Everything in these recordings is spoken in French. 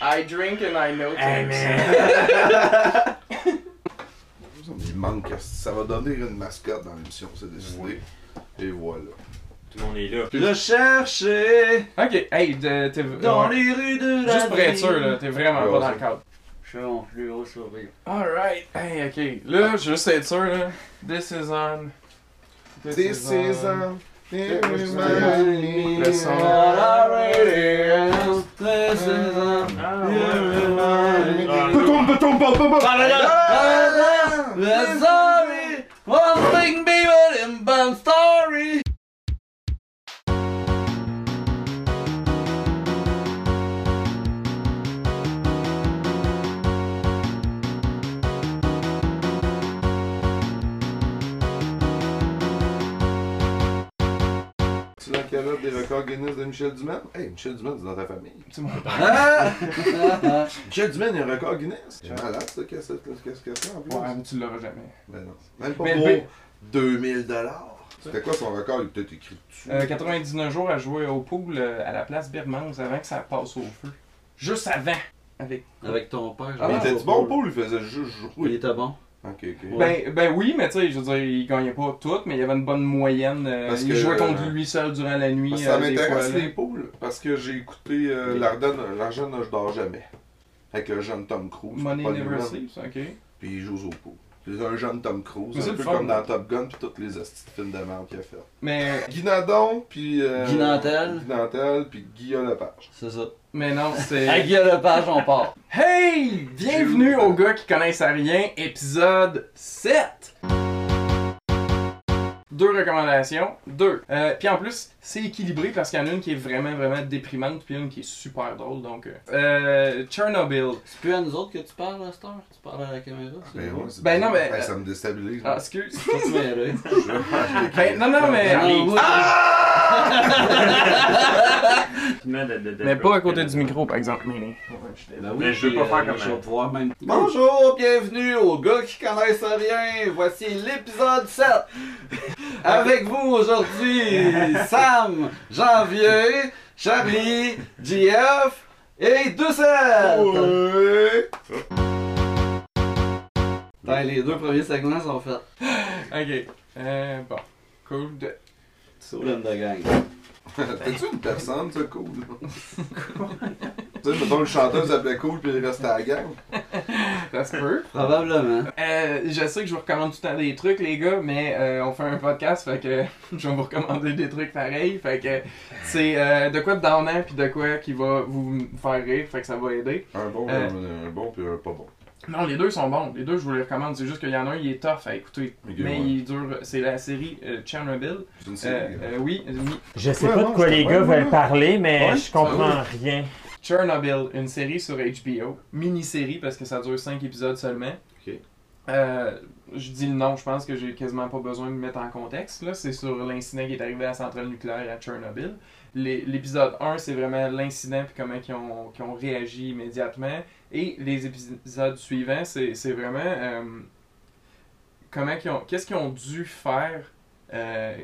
I drink and I know Hey, things. man. Il manque, ça va donner une mascotte dans l'émission, c'est décidé. Et voilà. Tout le monde est là. Le chercher Ok, hey, t'es. dans ouais. les rues de la Juste pour être sûr, là, t'es vraiment Ouais, pas dans le cadre. Je suis en plus haut sourire. Alright, hey, ok. Là, juste être sûr, là. This is on. This is a... Le Le son. This is a- Beton, beton, beton, beton. The sorry, one thing people in bad story. Calotte des records Guinness de Michel Dumaine. Hey, Michel Dumaine, c'est dans ta famille. C'est mon Ah! Michel Dumaine, il y a un record Guinness. C'est malade, ça, qu'est-ce que qu'est-ce que c'est en plus? Ouais, mais tu l'auras jamais. Ben non. Même pas Mais pour le- 2000 dollars. C'était quoi son record? Il est peut-être écrit dessus. Euh, 99 jours à jouer au pool euh, à la place Birmans avant que ça passe au feu. Juste avant. Avec. Avec ton père. Ah, mais je était bon pas. pour il faisait juste Il jouer. était bon. Ok, ok. Ouais. Ben, ben oui, mais tu sais, je veux dire, il gagnait pas tout, mais il y avait une bonne moyenne. euh, Parce il que, jouait contre euh, lui seul durant la nuit. Parce que ça euh, m'intéresse les poules, parce que j'ai écouté euh, l'Ardenne, l'Argent ne je dors jamais. Avec le jeune Tom Cruise. Money Never Sleeps, ok. Puis il joue au poules. C'est un jeune Tom Cruise, Mais c'est un peu fun. comme dans Top Gun puis tous les hosties de films de merde qu'il a fait. Mais, Guy Nadon, puis... Euh, Guy Nantel. Guy Nantel, puis Guillaume Lepage. C'est ça. Mais non, c'est. Guillaume Lepage, on part. Hey! Bienvenue aux gars qui connaissent à rien, épisode 7! Deux recommandations, deux. Euh, puis en plus, c'est équilibré parce qu'il y en a une qui est vraiment, vraiment déprimante, puis une qui est super drôle. Donc, euh, euh, Chernobyl. C'est plus à nous autres que tu parles à cette heure? Tu parles à la caméra? c'est Ben, bon? ouais, c'est Ben non, mais- Ben, ça me déstabilise. Ah, excuse. Ben, non, non, mais. Mais pas à côté du micro, par exemple. Mais, Ben oui, Mais je veux pas faire euh, comme je vais un- pouvoir même. Bonjour, bienvenue aux gars qui connaissent rien. Voici l'épisode 7. Avec vous aujourd'hui, Sam, Janvier, Charlie, JF et Doucette. Ouais. Les deux premiers segments sont faits. Ok. Euh, bon. Cool. De... Soulem de gang. T'es-tu une personne, ça, cool? tu sais, mettons, le chanteur s'appelait cool, puis il restait à la gang. Ça se peut. Probablement. Euh, je sais que je vous recommande tout le temps des trucs, les gars, mais euh, on fait un podcast, fait que je vais vous recommander des trucs pareils. Fait que c'est euh, de quoi de donnant puis de quoi qui va vous faire rire, fait que ça va aider. Un bon, Euh. un, un bon, puis un pas bon. Non, les deux sont bons. Les deux, je vous les recommande. C'est juste qu'il y en a un, il est tough à écouter. Mais ouais. il dure. C'est la série euh, Chernobyl. C'est une Euh, série. hein. euh, oui, oui. Je sais Ouais, pas non, de quoi les gars veulent parler, mais Ouais, je comprends rien. Chernobyl, une série sur HBO, mini-série parce que ça dure 5 épisodes seulement. Ok. Euh, je dis le nom, je pense que j'ai quasiment pas besoin de me mettre en contexte. Là. C'est sur l'incident qui est arrivé à la centrale nucléaire à Chernobyl. L'épisode 1, c'est vraiment l'incident puis comment ils ont, qu'ils ont réagi immédiatement. Et les épisodes suivants, c'est vraiment euh, comment qu'est-ce qu'ils ont dû faire euh,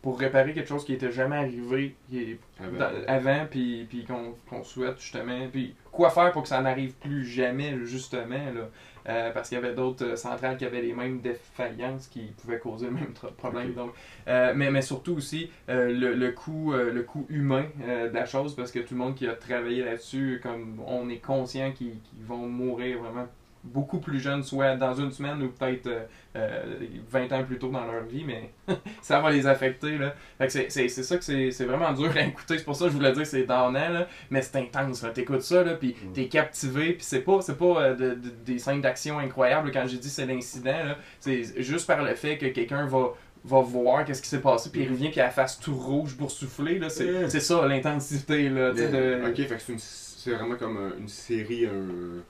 pour réparer quelque chose qui était jamais arrivé qui est- Avant. dans- avant, puis, qu'on souhaite justement. Puis quoi faire pour que ça n'arrive plus jamais, justement, là. Euh, parce qu'il y avait d'autres euh, centrales qui avaient les mêmes défaillances qui pouvaient causer le même problème. Donc, euh, mais, mais surtout aussi le, le coût, le coût humain de la chose, parce que tout le monde qui a travaillé là-dessus, comme on est conscient qu'ils qu'ils vont mourir vraiment beaucoup plus jeunes, soit dans une semaine ou peut-être euh, euh, 20 ans plus tôt dans leur vie, mais ça va les affecter. Là. Fait que c'est, c'est, c'est ça que c'est, c'est vraiment dur à écouter. C'est pour ça que je voulais dire que c'est donnant, là, mais c'est intense. Là. T'écoutes ça, là, puis t'es captivé, puis c'est pas, c'est pas euh, de- de- des scènes d'action incroyables. Quand j'ai dit c'est l'incident, là, c'est juste par le fait que quelqu'un va va voir qu'est-ce qui s'est passé puis il revient puis elle face tout rouge pour souffler là c'est, c'est ça l'intensité là de- Ok, fait que c'est une- c'est vraiment comme un- une série, un.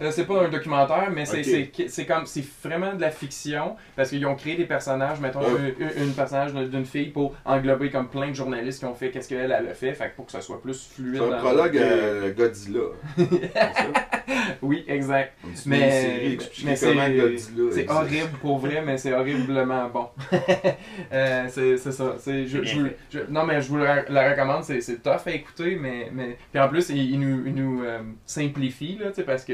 Euh, c'est pas un documentaire, mais c'est, Ok. c'est, c'est comme c'est vraiment de la fiction parce qu'ils ont créé des personnages, mettons Ouais. une, une personnage d'une fille pour englober comme plein de journalistes qui ont fait qu'est-ce qu'elle elle a fait, fait pour que ça soit plus fluide. C'est un dans- prologue à Godzilla. Oui, exact. Mais- mais c'est- horrible pour vrai, mais c'est horriblement bon. Euh, c'est c'est ça. C'est- je- je je- non, mais je vous la, la recommande. C'est c'est tough à écouter, mais, mais puis en plus, il, il nous, il nous euh, simplifie là, parce que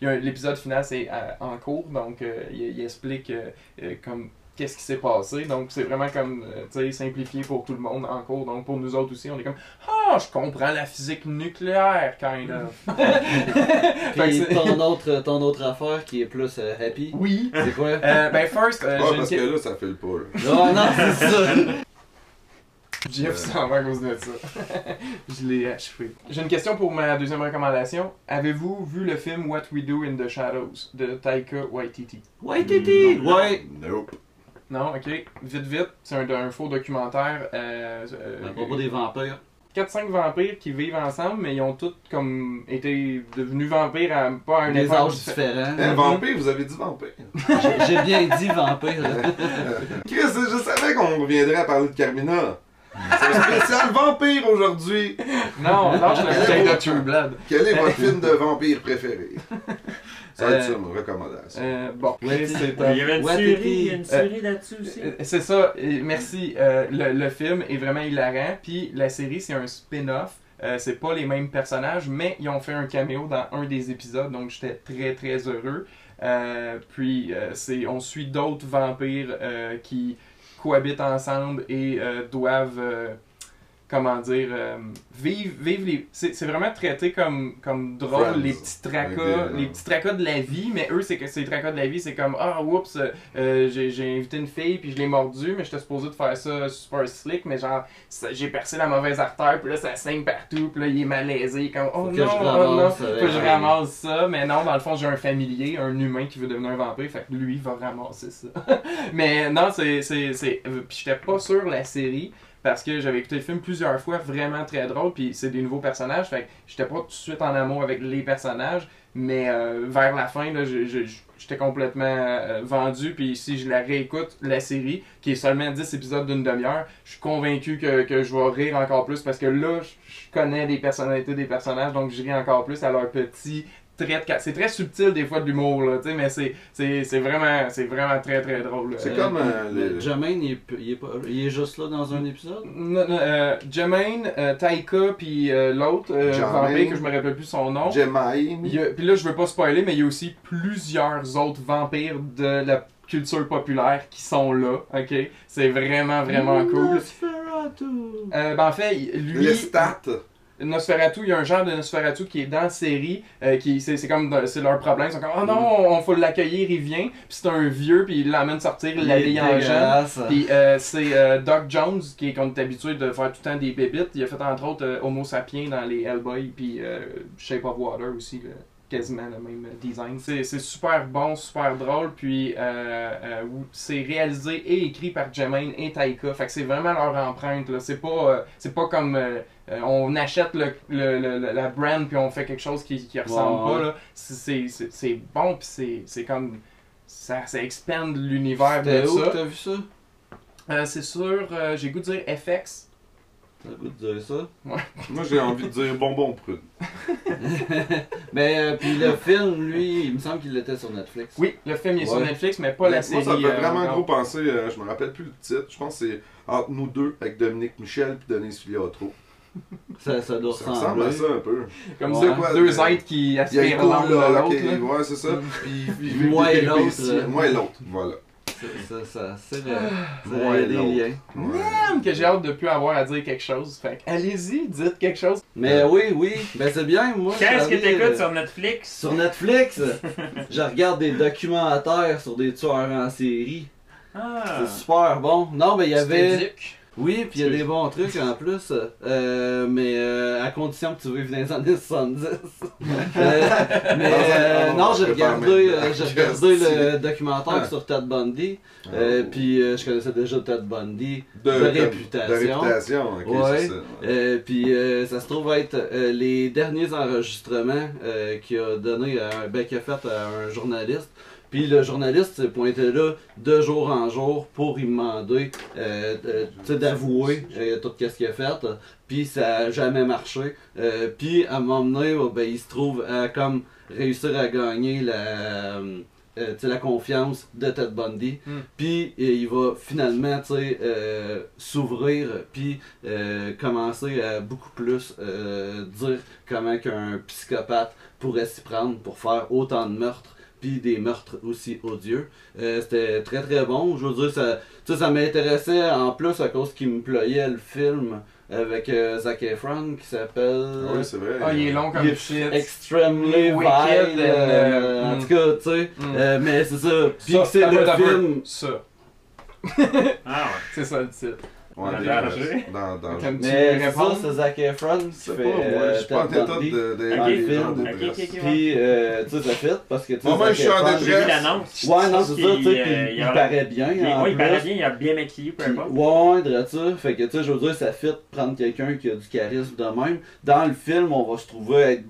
l'épisode final c'est à- en cours, donc euh, il, il explique euh, euh, comme qu'est-ce qui s'est passé. Donc c'est vraiment comme euh, tu sais simplifié pour tout le monde en cours. Donc pour nous autres aussi, on est comme ah, je comprends la physique nucléaire, kind of. Puis c'est- ton autre, ton autre affaire qui est plus euh, happy, oui. c'est quoi? Euh, ben first, euh, parce que- que là, ça fait le pas. là. Non, non, c'est ça. Jeff s'en va à cause de ça. je l'ai achevé. J'ai une question pour ma deuxième recommandation. Avez-vous vu le film What We Do in the Shadows de Taika Waititi? Ouais, Titi! Ouais! Nope. Non, ok. Vite, vite. C'est un, un faux documentaire. Euh, euh, À propos des vampires. 4-5 vampires qui vivent ensemble, mais ils ont tous comme été devenus vampires à pas un Des âges diffé- différents. Hein, vampire, vous avez dit vampire. J'ai- J'ai bien dit vampire. Chris, je savais qu'on reviendrait à parler de Carmina. C'est un spécial vampire aujourd'hui. Non, non, je l'ai Quel est de True Blood. Quel est votre film de vampire préféré? Ça va être Euh, ça, ma recommandation. Euh, bon, Ouais, c'est Il y avait une Ouais, série, Titi. il y a une série là-dessus aussi? Euh, C'est ça, merci. Euh, le, le film est vraiment hilarant, puis la série c'est un spin-off. Euh, c'est pas les mêmes personnages, mais ils ont fait un caméo dans un des épisodes, donc j'étais très très heureux. Euh, puis euh, c'est, on suit d'autres vampires euh, qui cohabitent ensemble et euh, doivent, euh, comment dire, euh, vivre, vivre les. C'est, c'est vraiment traité comme, comme drôle, Friends. les petits tracas, les petits tracas de la vie, mais eux, c'est que ces tracas de la vie, c'est comme Ah, oups, euh, j'ai, j'ai invité une fille, puis je l'ai mordu, mais j'étais supposé de faire ça super slick, mais genre, j'ai percé la mauvaise artère, puis là, ça saigne partout, puis là, il est malaisé, il comme Oh Faut non, je oh non, ramasse faut avec que je ramasse ça, mais non, dans le fond, j'ai un familier, un humain qui veut devenir un vampire, fait que lui va ramasser ça. mais non, c'est. c'est, c'est... euh, Puis j'étais pas sûr la série. Parce que j'avais écouté le film plusieurs fois, vraiment très drôle, puis c'est des nouveaux personnages, fait que j'étais pas tout de suite en amour avec les personnages, mais euh, vers la fin, là, j'étais complètement euh, vendu, puis si je la réécoute, la série, qui est seulement 10 épisodes d'une demi-heure, je suis convaincu que, que je vais rire encore plus, parce que là, je je connais les personnalités des personnages, donc je ris encore plus à leur petit C'est très subtil des fois de l'humour, là, tu sais, mais c'est- c'est c'est vraiment, c'est vraiment très très drôle. C'est Euh, comme euh, le. Jermaine, il est, il, est pas- il est juste là dans un épisode? Non, non, euh, Jermaine, euh, Taika, puis euh, l'autre, euh, Jermaine. vampire, que je me rappelle plus son nom. A- Puis là, je veux pas spoiler, mais il y a aussi plusieurs autres vampires de la culture populaire qui sont là, ok? C'est vraiment, vraiment cool. Euh, ben en fait, lui... Les stats. Nosferatu, il y a un genre de Nosferatu qui est dans la série, euh, qui c'est c'est comme c'est leur problème, ils sont comme oh non, on faut l'accueillir, il vient, puis c'est un vieux, puis il l'emmène sortir, il l'habille en jeune. Puis euh, c'est euh, Doc Jones qui est comme habitué de faire tout le temps des bébites. Il a fait entre autres Homo sapiens dans les Hellboy puis euh, Shape of Water aussi, là, quasiment le même design. C'est super bon, super drôle. Puis euh, euh, c'est réalisé et écrit par Jermaine et Taika. Fait que c'est vraiment leur empreinte. C'est pas euh, c'est pas comme on achète le, le- le- le- la brand puis on fait quelque chose qui, qui ressemble ouais. pas. C'est- bon puis c'est comme ça, ça expande l'univers de où ça. t'as vu ça? Euh, c'est sûr, euh, j'ai goût de dire FX. T'as le goût de dire ça? Moi, j'ai envie de dire bonbon prude. Mais euh, puis le film, lui, il me semble qu'il était sur Netflix. Oui, le film il est sur. Netflix, mais pas la Moi, série. ça me fait euh, vraiment gros penser, euh, je me rappelle plus le titre, je pense que c'est Entre nous deux avec Dominique Michel puis Denise Filiatro. Ça, ça doit Ça ressemble ressembler. à ça un peu. Comme Ouais. Quoi, deux êtres qui aspirent l'un l'autre. ouais, c'est ça. Puis Moi et l'autre, euh. Moi et l'autre, voilà. Ça, ça, c'est Moi vrai, et des liens. Damn, que j'ai hâte de plus avoir à dire quelque chose. Fait que allez-y, dites quelque chose. Mais oui, oui. Ben c'est bien, moi. Qu'est-ce que t'écoutes euh, sur Netflix? Sur Netflix, je regarde des documentaires sur des tueurs en série. Ah. C'est super bon. Non, mais il y avait. Oui, puis il y a des bons trucs en plus. euh, mais euh, à condition que tu vives dans les années 70. Euh, mais euh, ah, non, on j'ai regardé, euh, regardé le documentaire Ah. sur Ted Bundy. Euh, Oh. puis euh, je connaissais déjà Ted Bundy. de, de réputation. De réputation, ok, Ouais. c'est ça. ouais. Euh, puis euh, ça se trouve être euh, les derniers enregistrements euh, qu'il a donné à, ben, qu'il a fait à un journaliste. Puis le journaliste s'est pointé là de jour en jour pour lui demander euh, sais, d'avouer euh, tout ce qu'il a fait. Puis ça a jamais marché. Euh, puis à un moment donné, oh, ben, il se trouve à comme réussir à gagner la, euh, confiance de Ted Bundy. Mm. Puis euh, il va finalement euh, s'ouvrir puis euh, commencer à beaucoup plus euh, dire comment qu'un psychopathe pourrait s'y prendre pour faire autant de meurtres puis des meurtres aussi odieux. Euh, C'était très très bon. Je veux dire, ça, ça m'intéressait en plus à cause qu'il me ployait le film avec euh, Zac Efron qui s'appelle Ah oui, c'est vrai. Ah, il est long comme Il shit. Extremely and, euh, euh, en tout cas, tu sais. Mm. euh, mais c'est ça. Puis c'est ça le film. Ça. Ah C'est ça le titre. Ouais, Dans danger. dans, dans, Mais c'est ça, réponds. c'est Zac Efron qui fait pas, moi, euh, je suis pas en Ted état Bundy. de, de, Ok. des gens de. Puis, euh, tu sais, ça fit parce que tu sais. Moi, je suis en détresse. J'ai vu l'annonce. Ouais, non, c'est ça, tu sais, euh, puis il paraît bien. Ouais, il paraît bien, il a bien maquillé, peu importe. ouais, de ça. Fait que, tu sais, je veux dire, ça fit prendre quelqu'un qui a du charisme de même. Dans le film, on va se trouver être,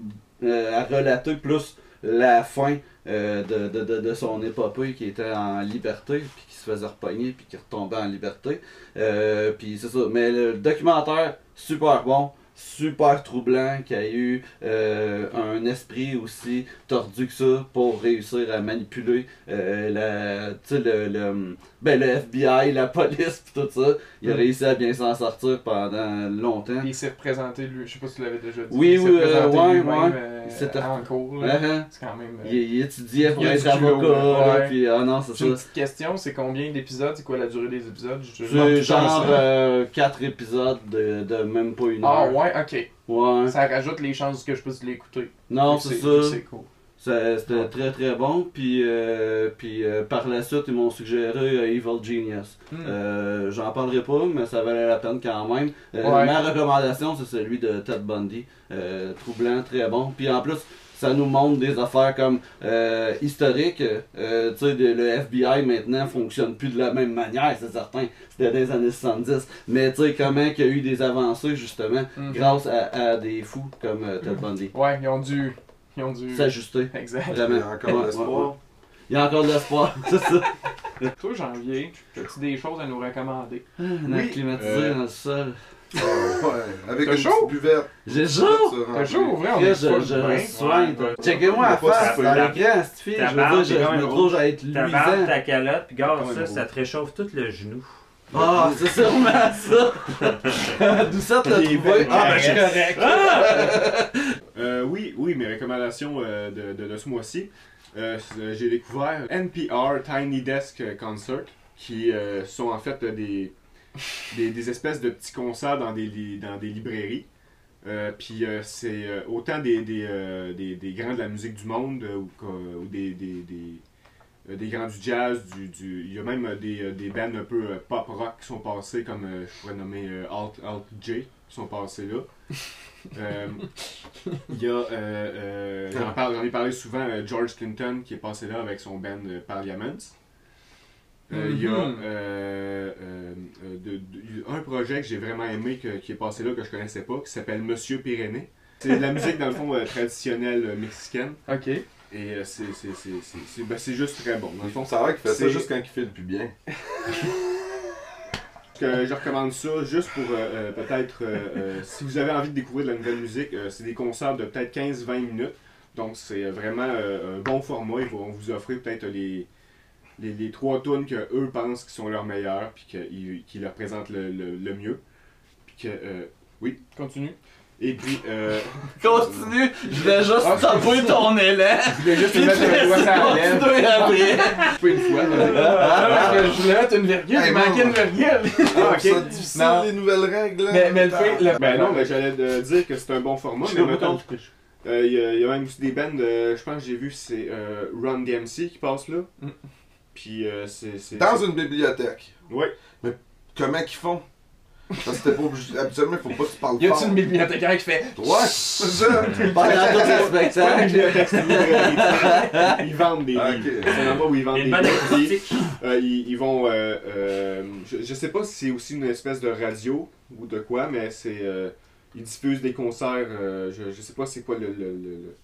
euh, à relater plus la fin euh, de, de, de, de son épopée qui était en liberté, puis se faisait repogner, puis qui retombait en liberté. Euh, puis c'est ça. Mais le documentaire, super bon. Super troublant, qui a eu euh, un esprit aussi tordu que ça pour réussir à manipuler euh, la, le, le, ben, le FBI, la police, pis tout ça. Il a Mm. réussi à bien s'en sortir pendant longtemps. Il s'est représenté lui. Je sais pas si tu l'avais déjà dit. Oui, oui, euh, ouais, ouais. euh, s'était- en cours. là. C'est quand même. euh, Il, il étudiait pour Il être avocat, là, ouais. puis ah non, c'est J'ai une ça. petite question, c'est combien d'épisodes C'est quoi la durée des épisodes? C'est genre toujours ça. 4 épisodes de, de même pas une Ah heure. ouais, ok. Ouais. Ça rajoute les chances que je puisse l'écouter. Non, Puis c'est puis ça. C'est cool. C'était très très bon. Puis, euh, puis euh, par la suite, ils m'ont suggéré euh, Evil Genius. Hmm. J'en parlerai pas, mais ça valait la peine quand même. Ouais. Ma recommandation, c'est celui de Ted Bundy. Troublant, très bon. Puis en plus, ça nous montre des affaires comme euh, historiques. Euh, tu sais, le FBI maintenant fonctionne plus de la même manière, c'est certain. C'était des années 70. Mais tu sais, comment il y a eu des avancées justement Mhm. grâce à, à des fous comme euh, Ted Bundy. Ouais, ils ont dû. Ils ont dû. S'ajuster. Exact. Il Vraiment. y a encore de l'espoir. ouais. Il y a encore de l'espoir, c'est ça. Toi, janvier, as-tu des choses à nous recommander? On a Oui, climatisé euh, dans le sol. Ah, ouais, avec une chaud? petite buvette. J'ai chaud! T'as chaud, vrai, on Je, est je, je bien. soigne. Checkez-moi la face faire. l'écran, cette fille. Ta Je veux dire, je, me trouve à être Ta barbe, luisant. ta calotte, puis garde ça, ça te réchauffe tout le genou. Ah, c'est sûrement ça! D'où ça t'as trouvé? Ah, ben caresses. correct. Euh, oui, oui, mes recommandations euh, de, de, de ce mois-ci. Euh, c'est- J'ai découvert NPR Tiny Desk Concert, qui euh, sont en fait euh, des, des, des espèces de petits concerts dans des, li- dans des librairies. Euh, Puis euh, c'est euh, autant des, des, euh, des, grands de la musique du monde euh, ou, ou des, des, euh, des grands du jazz. Du, du, il y a même euh, des, euh, des bands un peu euh, pop rock qui sont passés, comme euh, je pourrais nommer euh, Alt, Alt J, qui sont passés là. Euh, il y a, euh, euh, j'en, parle- j'en ai parlé souvent, euh, George Clinton qui est passé là avec son band euh, Parliaments. Euh, Il y a euh, euh, de- de- un projet que j'ai vraiment aimé que- qui est passé là que je connaissais pas, qui s'appelle Monsieur Pyrénées. C'est de la musique dans le fond euh, traditionnelle euh, mexicaine Ok. Et euh, c'est, c'est, c'est, c'est, c'est- ben, c'est juste très bon. Dans le Ils fond, font savoir qu'il fait ça c'est- juste quand il file plus bien. que je recommande ça juste pour euh, euh, peut-être euh, euh, si vous avez envie de découvrir de la nouvelle musique, euh, c'est des concerts de peut-être 15-20 minutes. Donc c'est vraiment euh, un bon format. Ils vont vous offrir peut-être les, les, les trois tunes que eux pensent qui sont leurs meilleurs puis qu'ils- qui leur présentent le, le, le mieux. Puis que euh, Continue. Et puis euh, Continue, je vais juste Ah, stopper ton élan. Je voulais juste te mettre le doigt sur la lèvre. continuer après. Pas une fois. là. Ah, je- voulais mettre une virgule, Hey, il manquait une virgule. Ah, ok. ça difficile, Non. les nouvelles règles. là. Mais, mais le fait. le- ben non, mais j'allais euh, dire que c'est un bon format. Mais mettons, euh, il y, a- il y a même aussi des bands, euh, je pense que j'ai vu c'est euh, Run DMC qui passe là. Mm. Puis euh, c'est c'est- Dans c'est- une bibliothèque. Ouais. Comment qu'ils font? Parce que t'es pas obligé. Habituellement, il faut pas que tu parles Y a-tu une bibliothécaire qui fait. Ouais, c'est ça. Pendant tous les spectacles. ils vendent des livres. C'est un endroit où ils vendent des livres. Euh, ils, ils vont. euh, euh, je, sais pas si c'est aussi une espèce de radio ou de quoi, mais c'est. ils diffusent des concerts. je, sais pas c'est quoi le, le, le, le-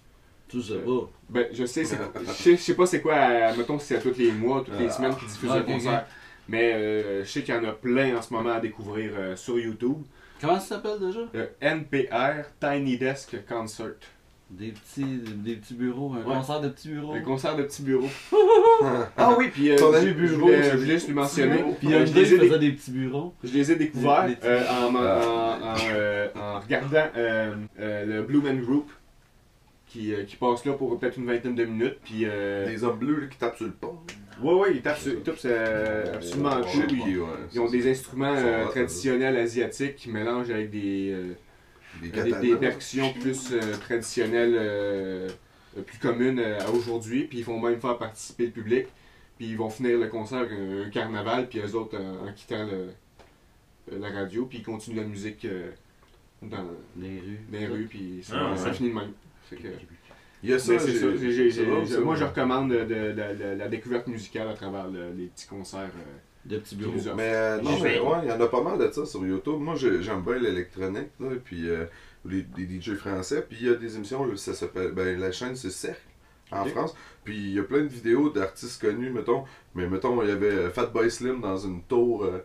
Tu sais pas. Ben, je sais, je sais, pas c'est quoi, mettons si c'est à tous les mois, toutes les Ah. semaines qu'ils diffusent Ah, un concert. Mais euh, je sais qu'il y en a plein en ce moment à découvrir euh, sur YouTube. Comment ça s'appelle déjà? Le NPR Tiny Desk Concert. Des petits, des petits bureaux, un Ouais. concert de petits bureaux. Un concert de petits bureaux. ah oui, puis euh, je, bureau, voulais, c'est je voulais juste lui mentionner. Puis il y a euh, un je, les ai dé- des petits bureaux. je les ai découverts euh, en, en- Ah. en- euh, en regardant euh, euh, le Blue Man Group qui, euh, qui passe là pour peut-être une vingtaine de minutes. Puis, euh, Des hommes bleus là, qui tapent sur le pont. Ouais, ouais, ils tapent, sur- ils tapent euh, absolument Ouais, chaud. ok, Ils, ouais, ils ont des instruments Ils sont euh, hot, traditionnels asiatiques qui mélangent avec des, euh, Des des, des katanas. percussions plus euh, traditionnelles, euh, plus communes euh, à aujourd'hui. Puis ils vont même faire participer le public. Puis ils vont finir le concert avec un, un carnaval. Puis eux autres, en quittant le- la radio, puis ils continuent la musique euh, dans, Les rues. dans les rues. Puis ça, Ah, ça finit de même. Fait que- Il y a ça, c'est moi je recommande de, de- de- de- la découverte musicale à travers le- les petits concerts. euh, De petits bureaux. Mais euh, non, mais ouais, il y en a pas mal de ça sur YouTube. Moi, j'ai- j'aime bien l'électronique, puis euh, les, les DJ français. Puis il y a des émissions, ça s'appelle, ben, la chaîne c'est Cercle, en. France. Puis il y a plein de vidéos d'artistes connus, mettons. Mais mettons, il y avait Fatboy Slim dans une tour euh,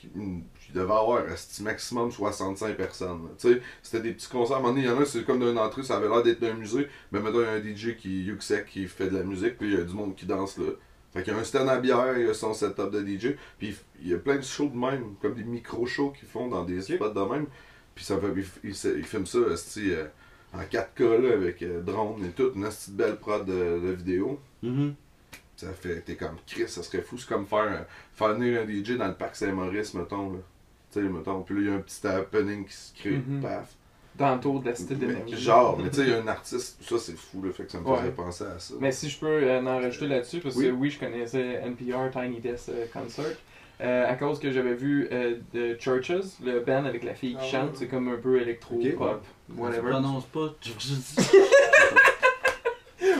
qui, une- qui devait avoir esti, maximum 65 personnes. Tu sais, c'était des petits concerts. À un moment donné, il y en a, c'est comme d'une entrée, ça avait l'air d'être un musée. Mais mettons, il y a un DJ qui, Yuxek, qui fait de la musique, puis il y a du monde qui danse là. Fait qu'il y a un stand à bière, il y a son setup de DJ, puis il y a plein de shows de même, comme des micro-shows qu'ils font dans des Ok. spots de même. Puis ça fait, ils filment ça euh, en 4K là, avec euh, drone et tout, une esti de belle prod de, de vidéo. Mhm. Ça fait, t'es comme Chris, ça serait fou, c'est comme faire, euh, faire venir un DJ dans le parc Saint-Maurice, mettons. Là. Tu sais, mettons, puis là, il y a un petit happening qui se crée, Mhm. paf. Dans le tour de la cité Mais d'énergie. genre, mais tu sais, il y a un artiste, ça c'est fou, là, fait que ça me faisait Ouais. penser à ça. Mais si je peux euh, en rajouter là-dessus, parce que Oui. je connaissais NPR Tiny Desk euh, Concert. euh, à cause que j'avais vu euh, The Churches, le band avec la fille qui Ah chante, ouais. c'est comme un peu électro, Ok. pop, Tu whatever. prononces pas.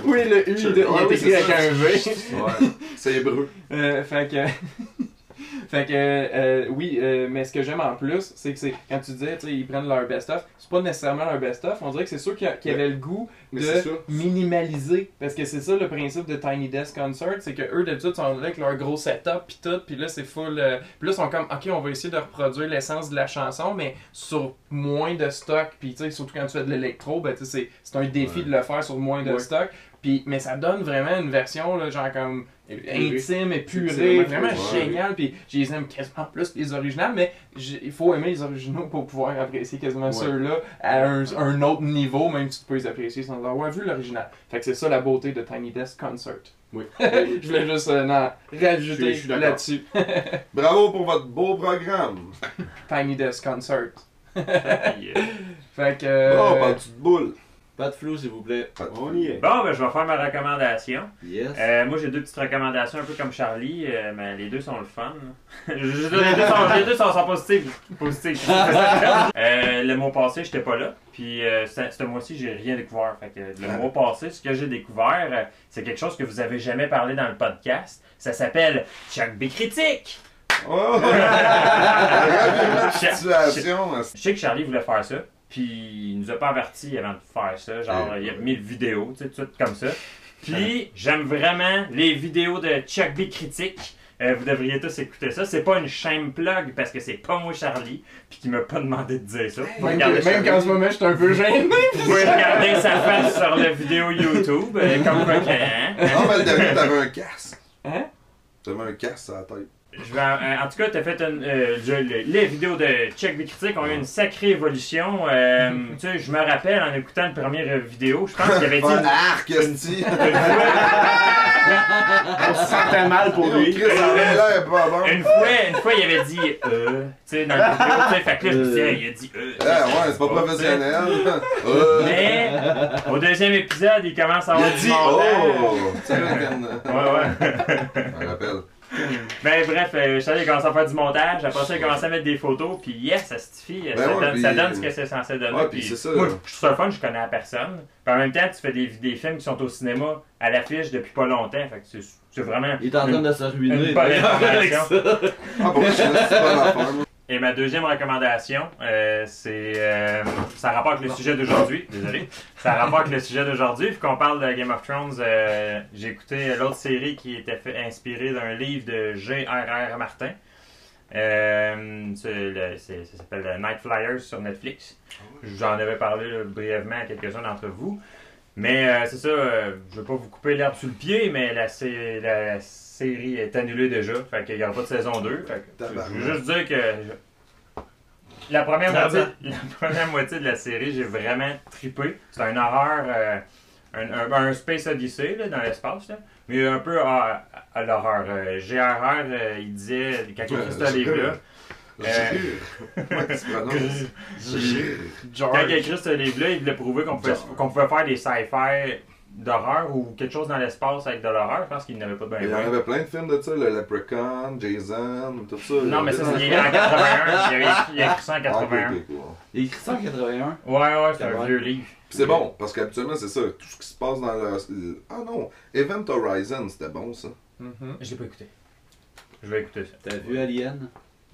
Oui, le U, il, il est écrit avec un V. Ouais, c'est hébreu. Euh, fait que. fait que, euh, oui, euh, mais ce que j'aime en plus, c'est que c'est quand tu disais, tu sais, ils prennent leur best-of, c'est pas nécessairement leur best-of, on dirait que c'est sûr qu'ils qu'ils avaient le goût Mais de minimaliser. Parce que c'est ça le principe de Tiny Desk Concert, c'est que eux d'habitude sont là avec leur gros setup pis tout, pis là c'est full. euh, pis là ils sont comme, ok, on va essayer de reproduire l'essence de la chanson, mais sur moins de stock, pis tu sais, surtout quand tu fais de l'électro, ben tu sais, c'est- c'est un défi Ouais. de le faire sur moins de Ouais. stock. Puis, mais ça donne vraiment une version, là, genre comme intime, épurée, vraiment vraiment cool, ouais. génial. Puis, je les aime quasiment plus que les originales, mais il faut aimer les originaux pour pouvoir apprécier quasiment Ouais. ceux-là à un, un autre niveau, même si tu peux les apprécier sans avoir vu l'original. Fait que c'est ça la beauté de Tiny Desk Concert. Oui. je voulais juste euh, non, rajouter là-dessus. Bravo pour votre beau programme. Tiny Desk Concert. Euh, Fait que. euh, Oh, parle-tu de boule? Pas de flou, s'il vous plaît. Pas de On y est. Bon, ben, je vais faire ma recommandation. Yes. Euh, moi, j'ai deux petites recommandations, un peu comme Charlie, euh, mais les deux sont le fun. Les, deux sont, les deux sont, sont positifs. positifs. Euh, le mois passé, j'étais pas là. Puis euh, ce mois-ci, j'ai rien découvert. Fait que le mois passé, ce que j'ai découvert, euh, c'est quelque chose que vous avez jamais parlé dans le podcast. Ça s'appelle Chuck B Critique. Oh! Je sais que Charlie voulait faire ça, puis il nous a pas avertis avant de faire ça. Genre, il a mis une vidéo, tu sais, tout comme ça. Puis, j'aime vraiment les vidéos de Chuck B Critique. Euh, vous devriez tous écouter ça. C'est pas une shame plug parce que c'est pas moi Charlie, puis qui m'a pas demandé de dire ça. Vous Même, qu'en ce moment, je suis un peu gêné. vous pouvez regarder sa face sur la vidéo YouTube, euh, comme quoi hein? Non, mais le dernier, t'avais un casque. Hein? T'avais un casque sur la tête. Je vais, en, en tout cas, tu as fait une, euh, je- les vidéos de Check B Critique ont eu une sacrée évolution. Euh, tu sais, je me rappelle en écoutant une première euh, vidéo, je pense qu'il avait dit Ouais, une, arc, une fois, On se sentait mal pour lui. Une fois, une fois, il avait dit euh, tu sais, dans la vidéo, tu sais, fait que là, je me disais, Euh. il a dit euh. Ah ouais, c'est pas professionnel. Euh, Mais au deuxième épisode, il commence à Il avoir a du dit oh! Ouais, ouais. Je me rappelle. Ben bref, euh, je savais, il commençait à faire du montage. Après ça, il commençait à mettre des photos. Puis yes, ça suffit. Ben ça, ouais, donne, puis- ça donne ce que c'est censé donner. Ouais, puis c'est ça, Moi, je trouve ça le fun, je connais la personne. Puis en même temps, tu fais des, des films qui sont au cinéma à l'affiche depuis pas longtemps. Fait que c'est, c'est vraiment. Il est en train de se ruiner. une bonne avec information. Ah moi. Et ma deuxième recommandation, euh, c'est. euh, ça a rapport avec le sujet d'aujourd'hui. Désolé. Ça a rapport avec le sujet d'aujourd'hui. Vu qu'on parle de Game of Thrones, euh, j'ai écouté l'autre série qui était fait, inspirée d'un livre de G.R.R. Martin. Le- ça s'appelle Night Flyers sur Netflix. J'en avais parlé là, brièvement à quelques-uns d'entre vous. Mais euh, c'est ça, euh, je veux pas vous couper l'herbe sous le pied, mais la, sé- la série est annulée déjà. Fait qu'il n'y aura pas de saison 2. Fait que je veux juste dire que je- la première, moitié, la première moitié de la série, j'ai vraiment trippé. C'est un horreur, euh, un, un- un Space Odyssey là, dans l'espace, là, mais un peu à, à l'horreur. Euh, GRR, euh, il disait, quand il a écrit ce livre-là, Gire. Quand il a écrit ce livre-là, il voulait prouver qu'on pouvait, Genre. qu'on pouvait faire des sci-fi d'horreur ou quelque chose dans l'espace avec de l'horreur. Je pense qu'il n'avait pas bien. Il y en avait plein de films de ça, le Leprechaun, Jason, tout ça. Non, mais ça, c'est en 81. Il avait écrit, il a écrit ça en 81. Il a écrit ça en 81. Ouais, ouais, c'est un vieux livre. C'est bon, parce qu'habituellement, c'est ça. Tout ce qui se passe dans le. Ah non, Event Horizon, c'était bon ça. Mhm. Je l'ai pas écouté. Je vais écouter ça. T'as vu Alien?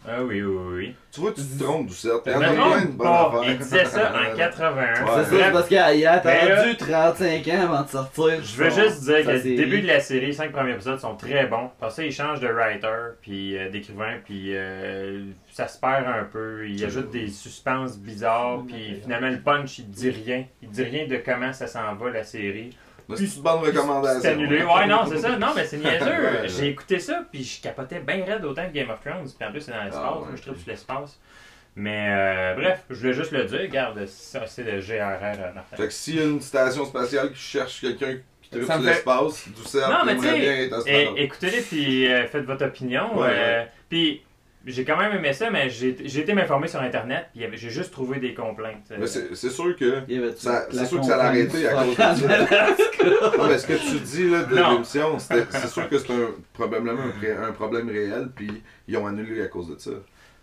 Ah oui, oui, oui. Tu vois, tu te trompes du 7. Il y en Mais a non, plein de bonnes pas. affaires. Il disait ça en 81. Ouais. c'est ça, parce qu'il a attendu 35 ans avant de sortir. Je veux juste dire que le début de la série, les cinq premiers épisodes sont très bons. Parce ça, il change de writer, puis euh, d'écrivain, puis euh, ça se perd un peu. Il ajoute des suspens bizarres, puis finalement le punch, il dit rien. Il dit rien de comment ça s'en va la série. Mais C'est une bonne recommandation. C'est annulé. Ouais, non, c'est ça. Non, mais c'est niaiseux. Ouais. J'ai écouté ça, puis je capotais bien raide autant que Game of Thrones. Puis en plus, c'est dans l'espace. Ah, ouais. Moi, je tripe sur l'espace. Mais euh, bref, je voulais juste le dire. Regarde, ça, c'est le GRR euh, Martin. Fait que s'il y a une station spatiale qui cherche quelqu'un qui tripe Ça sur fait- l'espace, du 7, Non, mais bien être Et, astronaute. écoutez-les, puis euh, faites votre opinion. Ouais, euh, Puis j'ai quand même aimé ça, mais j'ai j'ai été m'informer sur Internet, puis j'ai juste trouvé des complaintes. euh. Mais c'est c'est sûr que. Ça- la c'est sûr que ça l'a arrêté à cause de Alaska. Non, mais ce que tu dis là, de Non. l'émission, c'était- c'est sûr que c'est un, probablement un, pré- un problème réel, puis ils ont annulé à cause de ça.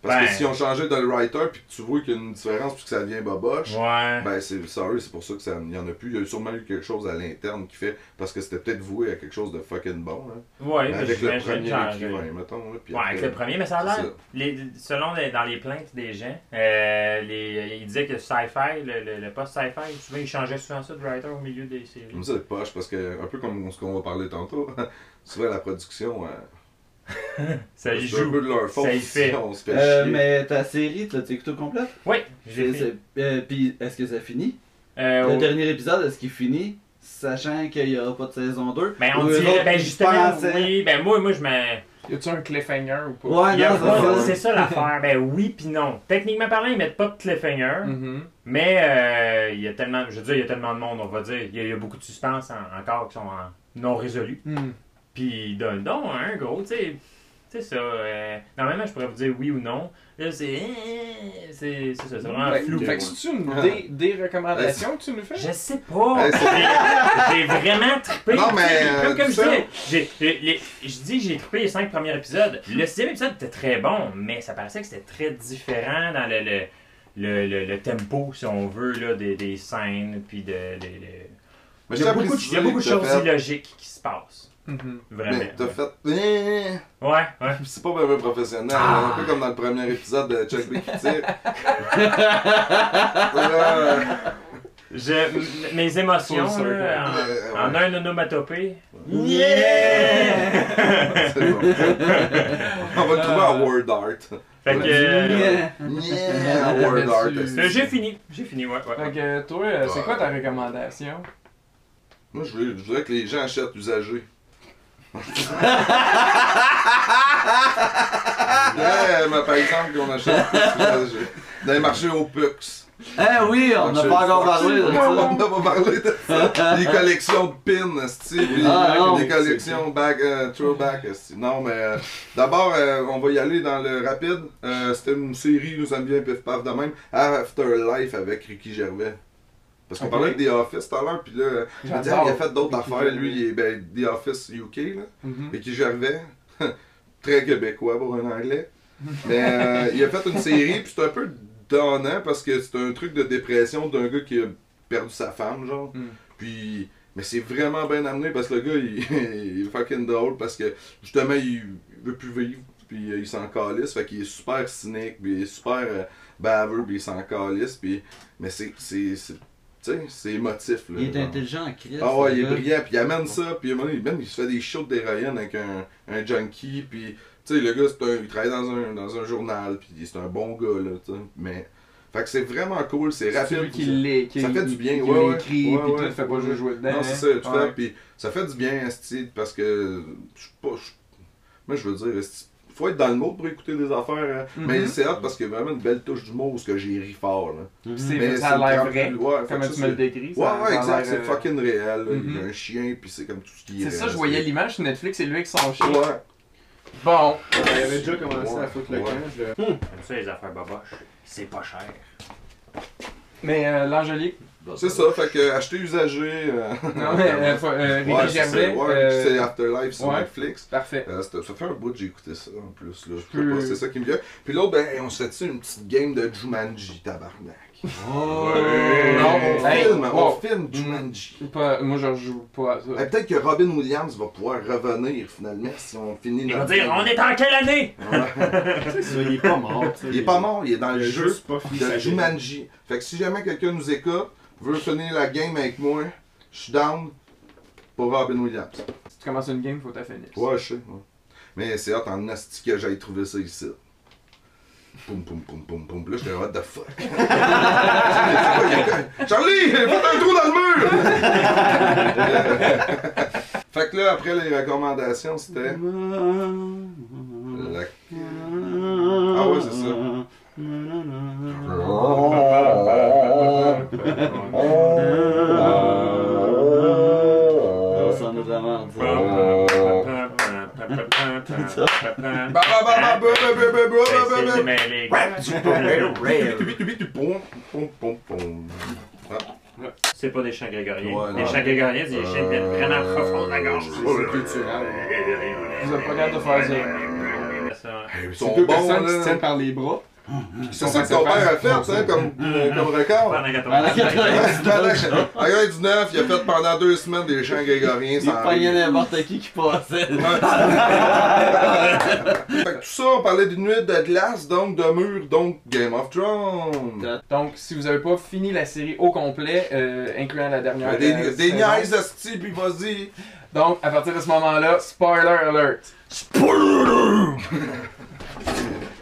Parce Ben. que si on changeait de writer, puis que tu vois qu'il y a une différence, puis que ça devient boboche, Ouais. ben c'est sorry, c'est pour ça que ça n'y en a plus. Il y a sûrement eu quelque chose à l'interne qui fait, parce que c'était peut-être voué à quelque chose de fucking bon. Hein. Ouais, Mais mais avec le premier écrivain, mettons. Là, puis Ouais, après- avec le premier, mais ça a l'air, les- selon les- dans les plaintes des gens, euh, les, ils disaient que sci-fi, le, le, le post-sci-fi, souvent ils changeaient souvent ça de writer au milieu des séries. Comme ça, c'est poche, parce que, un peu comme ce qu'on va parler tantôt, souvent la production, euh, Ça y c'est un joue. peu de leur faute Ça y si fait. on se fait Euh, chier. mais ta série, tu l'as écoutée au complet? Oui, j'ai euh, Puis est-ce que ça finit? Euh, Le dernier épisode, est-ce qu'il finit? Sachant qu'il n'y aura pas de saison 2. Ben, on dirait, ben justement, oui, ben moi, moi je me. Y a-tu un cliffhanger ou pas? Ouais, c'est ça. ça l'affaire. Ben oui, puis non. Techniquement parlant, ils mettent pas de cliffhanger, Mhm. mais euh, il y a tellement, je veux dire, il y a tellement de monde, on va dire. Il y a, il y a beaucoup de suspens en- encore qui sont en- non résolus. Mhm. Puis donne donc un gros, tu sais. C'est ça. euh, normalement, je pourrais vous dire oui ou non. Là, c'est. euh, C'est c'est ça, c'est vraiment Fait- flou. Fait que c'est une des, des recommandations que tu nous fais? Je sais pas. J'ai vraiment trippé. Non, mais, Comme, euh, comme je ça- disais, j'ai- j'ai- les- je dis j'ai trippé les cinq premiers épisodes. Le sixième épisode était très bon, mais ça paraissait que c'était très différent dans le, le, le, le- le tempo, si on veut, là, des, des scènes. Puis de, Il y a à beaucoup de, il y a beaucoup de choses fait- illogiques qui se passent. Mhm. Vraiment. Mais t'as fait. Eh, Ouais, ouais. C'est pas vraiment professionnel, Ah. un peu comme dans le premier épisode de Chuck B. qui tire. Je, mes émotions, là, en, euh, en ouais, un onomatopée. Yeah! c'est bon. On va le trouver en word art. Fait que. euh, Yeah. Yeah, word art. Euh, J'ai fini. J'ai fini, ouais. ouais. Fait que toi, euh, c'est quoi ta recommandation? Moi, je voudrais, je voudrais que les gens achètent usagé. Ouais, mais par exemple, qu'on achète. Dans les marchés au Pux. Ah oui, on n'a pas encore parlé de On ça. n'a pas parlé de ça. Des collections de pins, puis Ah, collections back, euh, throwback. Non, mais euh, d'abord, euh, on va y aller dans le rapide. Euh, C'était une série, nous aime bien pif paf de même. Afterlife avec Ricky Gervais. Parce qu'on parlait de The Office tout à l'heure, puis là, il a fait d'autres affaires. Lui, il est ben, The Office UK, là. Mhm. Ricky Gervais, très québécois pour un anglais. Mais euh, il a fait une série, puis c'est un peu donnant parce que c'est un truc de dépression d'un gars qui a perdu sa femme, genre. Mm. Puis, mais c'est vraiment bien amené parce que le gars, il, il est fucking drôle parce que justement, il veut plus vivre. puis euh, il s'en calisse, fait qu'il est super cynique, puis il est super euh, baveux, puis il s'en calisse, puis... Mais c'est... tu sais, c'est émotif, là. Il est genre. intelligent en crise. Ah ouais, il est gars. brillant, puis il amène ça, puis à un moment donné, même il se fait des shots d'héroïne avec un, un junkie, puis tu sais, le gars, c'est un, il travaille dans un, dans un journal, puis c'est un bon gars, là, tu sais, mais... Fait que c'est vraiment cool, c'est rapide. qui l'é- qui- Ça fait du bien, qui ouais, ouais. l'écrit, Ouais, puis ouais. fait pas juste jouer dedans. Non, c'est hein. ça, tout Ouais. fait, puis ça fait du bien, esti, parce que, je suis pas, moi je veux dire, faut être dans le mode pour écouter des affaires, hein. Mhm. mais c'est hot parce qu'il y a vraiment une belle touche d'humour où ce que j'ai ri fort, là. Mhm. C'est- Mais ça a l'air vrai, ouais, Comme tu me le c'est- décris. ça- Ouais, ouais, exact, l'air, c'est euh, fucking réel, là. il y mhm. a un chien, puis c'est comme tout ce qui est C'est ça, je voyais l'image sur Netflix, c'est lui avec son chien. Ouais. Bon, Il avait déjà commencé Ouais. à foutre le Ouais. camp. je- Comme ça, les affaires boboches, c'est pas cher. mais euh, l'Angélique, C'est ça, fait que acheter usagé. euh, non mais euh, euh, Rémi ouais, c'est ça, Gervais, ouais, euh, c'est Afterlife sur ouais. Netflix. parfait. Euh, ça fait un bout que j'ai écouté ça en plus. Là. Je sais peux- pas, c'est ça qui me vient. Puis l'autre, ben, on se fait une petite game de Jumanji, tabarnak. Oh! Non, on hey, filme, on wow. filme Jumanji. Pas- moi, je joue pas à ça. Eh, Peut-être que Robin Williams va pouvoir revenir finalement si on finit Ils vont notre dire, game. on est en quelle année? Ouais. Ça, Il est pas mort. tu sais. Il est pas mort, il est dans Il le jeu pas de. Jumanji. Fait que si jamais quelqu'un nous écoute, veut finir la game avec moi, je suis down pour Robin Williams. Si tu commences une game, faut ta finir. Ouais, je sais. ouais. Mais c'est hot en asti que j'aille trouver ça ici. Poum poum poum poum poum. Là, j'étais what the fuck. Charlie, fais un trou dans le mur! fait que là, après les recommandations, c'était. la- Ah ouais, c'est ça. poum. c'est pas des chants grégoriens. Ouais, les chants grégoriens, c'est des chants qui viennent vraiment profonds de la gorge. C'est culturel. Vous êtes pas capable de faire ça. Ça. Hey, Ils sont deux bons, personnes qui se là. tiennent par les bras. C'est ça que ton père a fait, hein, comme, euh, comme record. Pendant Pendant 80 90 En 99, il a fait pendant deux semaines des chants grégoriens Il pognait n'importe qui qui passait. Fait que tout ça, on parlait d'une nuit de glace, donc de mur, donc Game of Thrones. Donc, si vous avez pas fini la série au complet, euh, incluant la dernière. Des, euh, des saison. niaises asti, puis vas-y. Donc, à partir de ce moment-là, spoiler alert. Ça.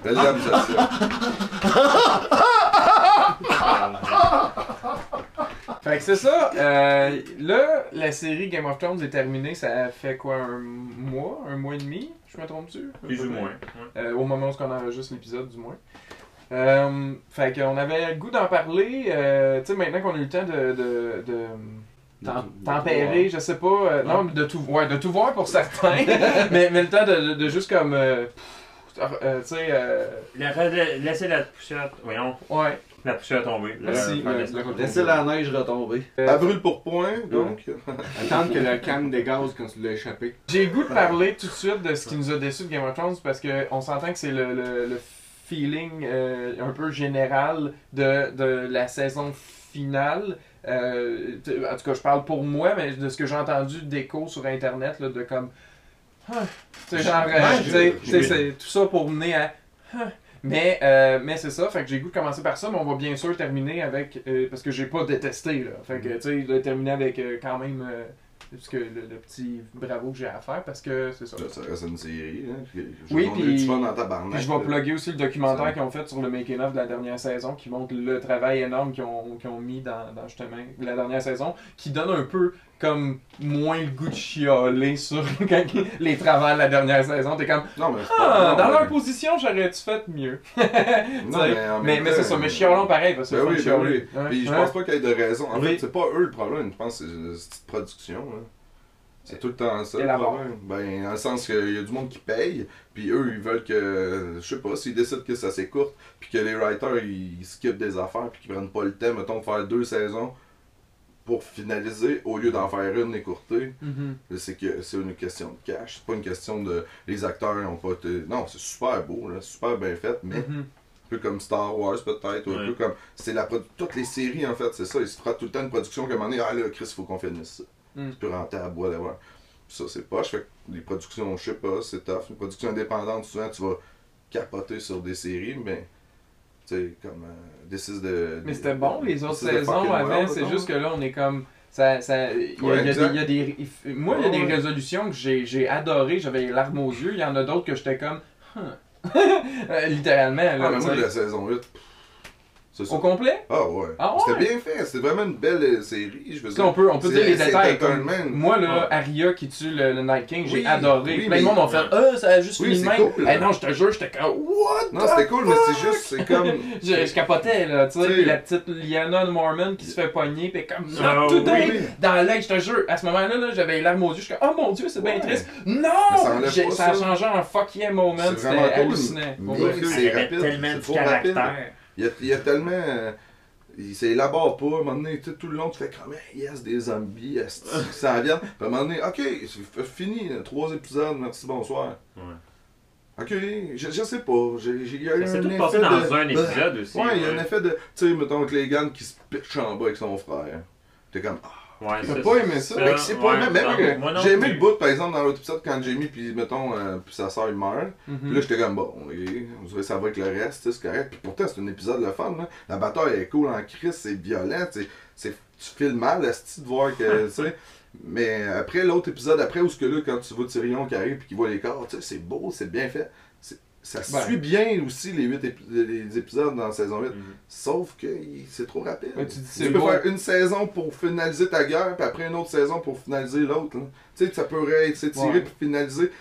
Fait que c'est ça. Euh, là, la série Game of Thrones est terminée. Ça fait quoi, un mois, un mois et demi Je me trompe-tu? Plus ou moins. Euh, au moment où on enregistre l'épisode, du moins. Euh, fait qu'on avait le goût d'en parler. euh, tu sais, maintenant qu'on a eu le temps de. de, de je sais pas, euh, non, de tout, ouais, de tout voir pour certains, mais, mais le temps de, de, de juste comme, euh, euh, tu sais, euh, La- la- Laissez la poussière, voyons, ouais, la poussière tomber. Merci, Euh, euh, Laissez la neige retomber. Elle brûle pour point, donc. Attendre que le canne dégaz quand tu l'as échappé. J'ai le goût de parler tout de suite de ce qui nous a déçus de Game of Thrones parce qu'on s'entend que c'est le, le, le feeling euh, un peu général de, de la saison finale. Euh, en tout cas, je parle pour moi, mais de ce que j'ai entendu d'écho sur internet, là, de comme. Sais, genre, euh, c'est tout ça pour mener à. Mais, euh, mais c'est ça, fait que j'ai le goût de commencer par ça, mais on va bien sûr terminer avec. euh, parce que j'ai pas détesté, là. Fait que, tu sais, terminer avec euh, quand même. parce que le, le petit bravo que j'ai à faire, parce que c'est ça. Là, ça reste une série, hein. je Oui, vais puis- je vais plugger aussi le documentaire qu'ils ont fait sur le making of de la dernière saison, qui montre le travail énorme qu'ils ont, qu'ils ont mis dans, dans justement la dernière saison, qui donne un peu comme moins le goût de chialer sur les travaux de la dernière saison. T'es comme Non, mais Ah, non, dans mais- leur position, j'aurais-tu fait mieux? Non, mais mais, mais c'est ça, mais chialons pareil, parce que Ben oui, ben oui. Puis je pense pas qu'il y ait de raison. En Oui. fait, c'est pas eux le problème. Je pense que c'est la petite production. hein. C'est tout le temps ça. Le problème. Ben, dans le sens qu'il y a du monde qui paye, puis eux, ils veulent que. Je sais pas, s'ils décident que ça s'écourte, puis que les writers, ils skippent des affaires, puis qu'ils prennent pas le temps, mettons, de faire deux saisons pour finaliser, au lieu d'en faire une écourtée, Mhm. c'est que c'est une question de cash. C'est pas une question de. Les acteurs ont pas été. Non, c'est super beau, là, super bien fait, mais Mhm. un peu comme Star Wars peut-être, ou un peu comme. C'est la Toutes les séries en fait, c'est ça. Ils se fera tout le temps une production comme on est. Ah là, Chris, faut qu'on finisse ça. Mm. C'est plus rentable, whatever. Ça, c'est poche. Fait que les productions, je sais pas, c'est tough. Les productions indépendantes, souvent, tu vas capoter sur des séries, mais. Sais, comme. Euh, This is the- Mais c'était bon, les autres saisons avant, c'est juste que là, on est comme. Ça, ça, il y a, Ouais, il y a exact. des, il y a des- il f- moi, il y a des résolutions que j'ai adorées, j'avais les larmes aux yeux. Il y en a d'autres que j'étais comme. Huh. Euh, Littéralement, là. Ah, mais moi, la saison 8, pff, c'est ça. Au complet? Ah, ouais. Ah, ouais? C'était bien fait. C'était vraiment une belle euh, série. Je veux dire. peut, on peut dire les détails. Comme, moi, là, Ouais. Arya qui tue le, le Night King, j'ai Oui, adoré. oui, Plein de mais- monde ont fait Ah, ça a juste Oui, fini de même. cool. Eh non, je te jure, j'étais comme What Non, c'était cool, mais c'est juste, c'est comme. Je, je capotais, là, tu sais, la petite Lyanna Mormon qui se fait pogner, pis comme, Ah, today! oui. Dans l'œil, je te jure, à ce moment-là, là, j'avais les larmes aux yeux, je suis comme, oh mon dieu, c'est bien triste! Non! Ça a changé en fuck yeah moment, C'est c'était hallucinant. c'est rapide, tellement rapide. caractère. Il y a, il y a tellement. euh, il s'élabore pas. À un moment donné, tout, le long, tu fais comme, yes, des zombies, esti, qui s'en viennent. Puis à un moment donné, ok, c'est fini, trois épisodes, merci, bonsoir. Ouais. Ok, je, je sais pas. Il y a eu Ça un tout effet passé de- dans un de- épisode aussi. Ouais, il y a un effet de. Tu sais, mettons Claygan qui se pitche en bas avec son frère. T'es comme, ah, Ouais, T'as pas aimé ça? C'est pas ouais, même, même J'ai aimé le bout, par exemple, dans l'autre épisode, quand Jamie, puis mettons, euh, puis sa soeur, il meurt. Puis Mhm. là, j'étais comme, bon, on dirait que ça va avec le reste, tu sais, c'est correct. Puis pourtant, c'est un épisode le fun, là. La bataille est cool en crise, c'est violent, c'est- tu files mal, esti, de voir que, tu sais. Mais après, l'autre épisode, après, où ce que là, quand tu vois Tyrion qui arrive puis qu'il voit les corps, tu sais, c'est beau, c'est bien fait. Ça Ben. suit bien aussi les, huit épi- les épisodes dans la saison 8. Mhm. Sauf que c'est trop rapide. Ouais, tu dis c'est tu peux faire une saison pour finaliser ta guerre, puis après une autre saison pour finaliser l'autre. Tu sais, ça pourrait être s'étirer Ouais. pour finaliser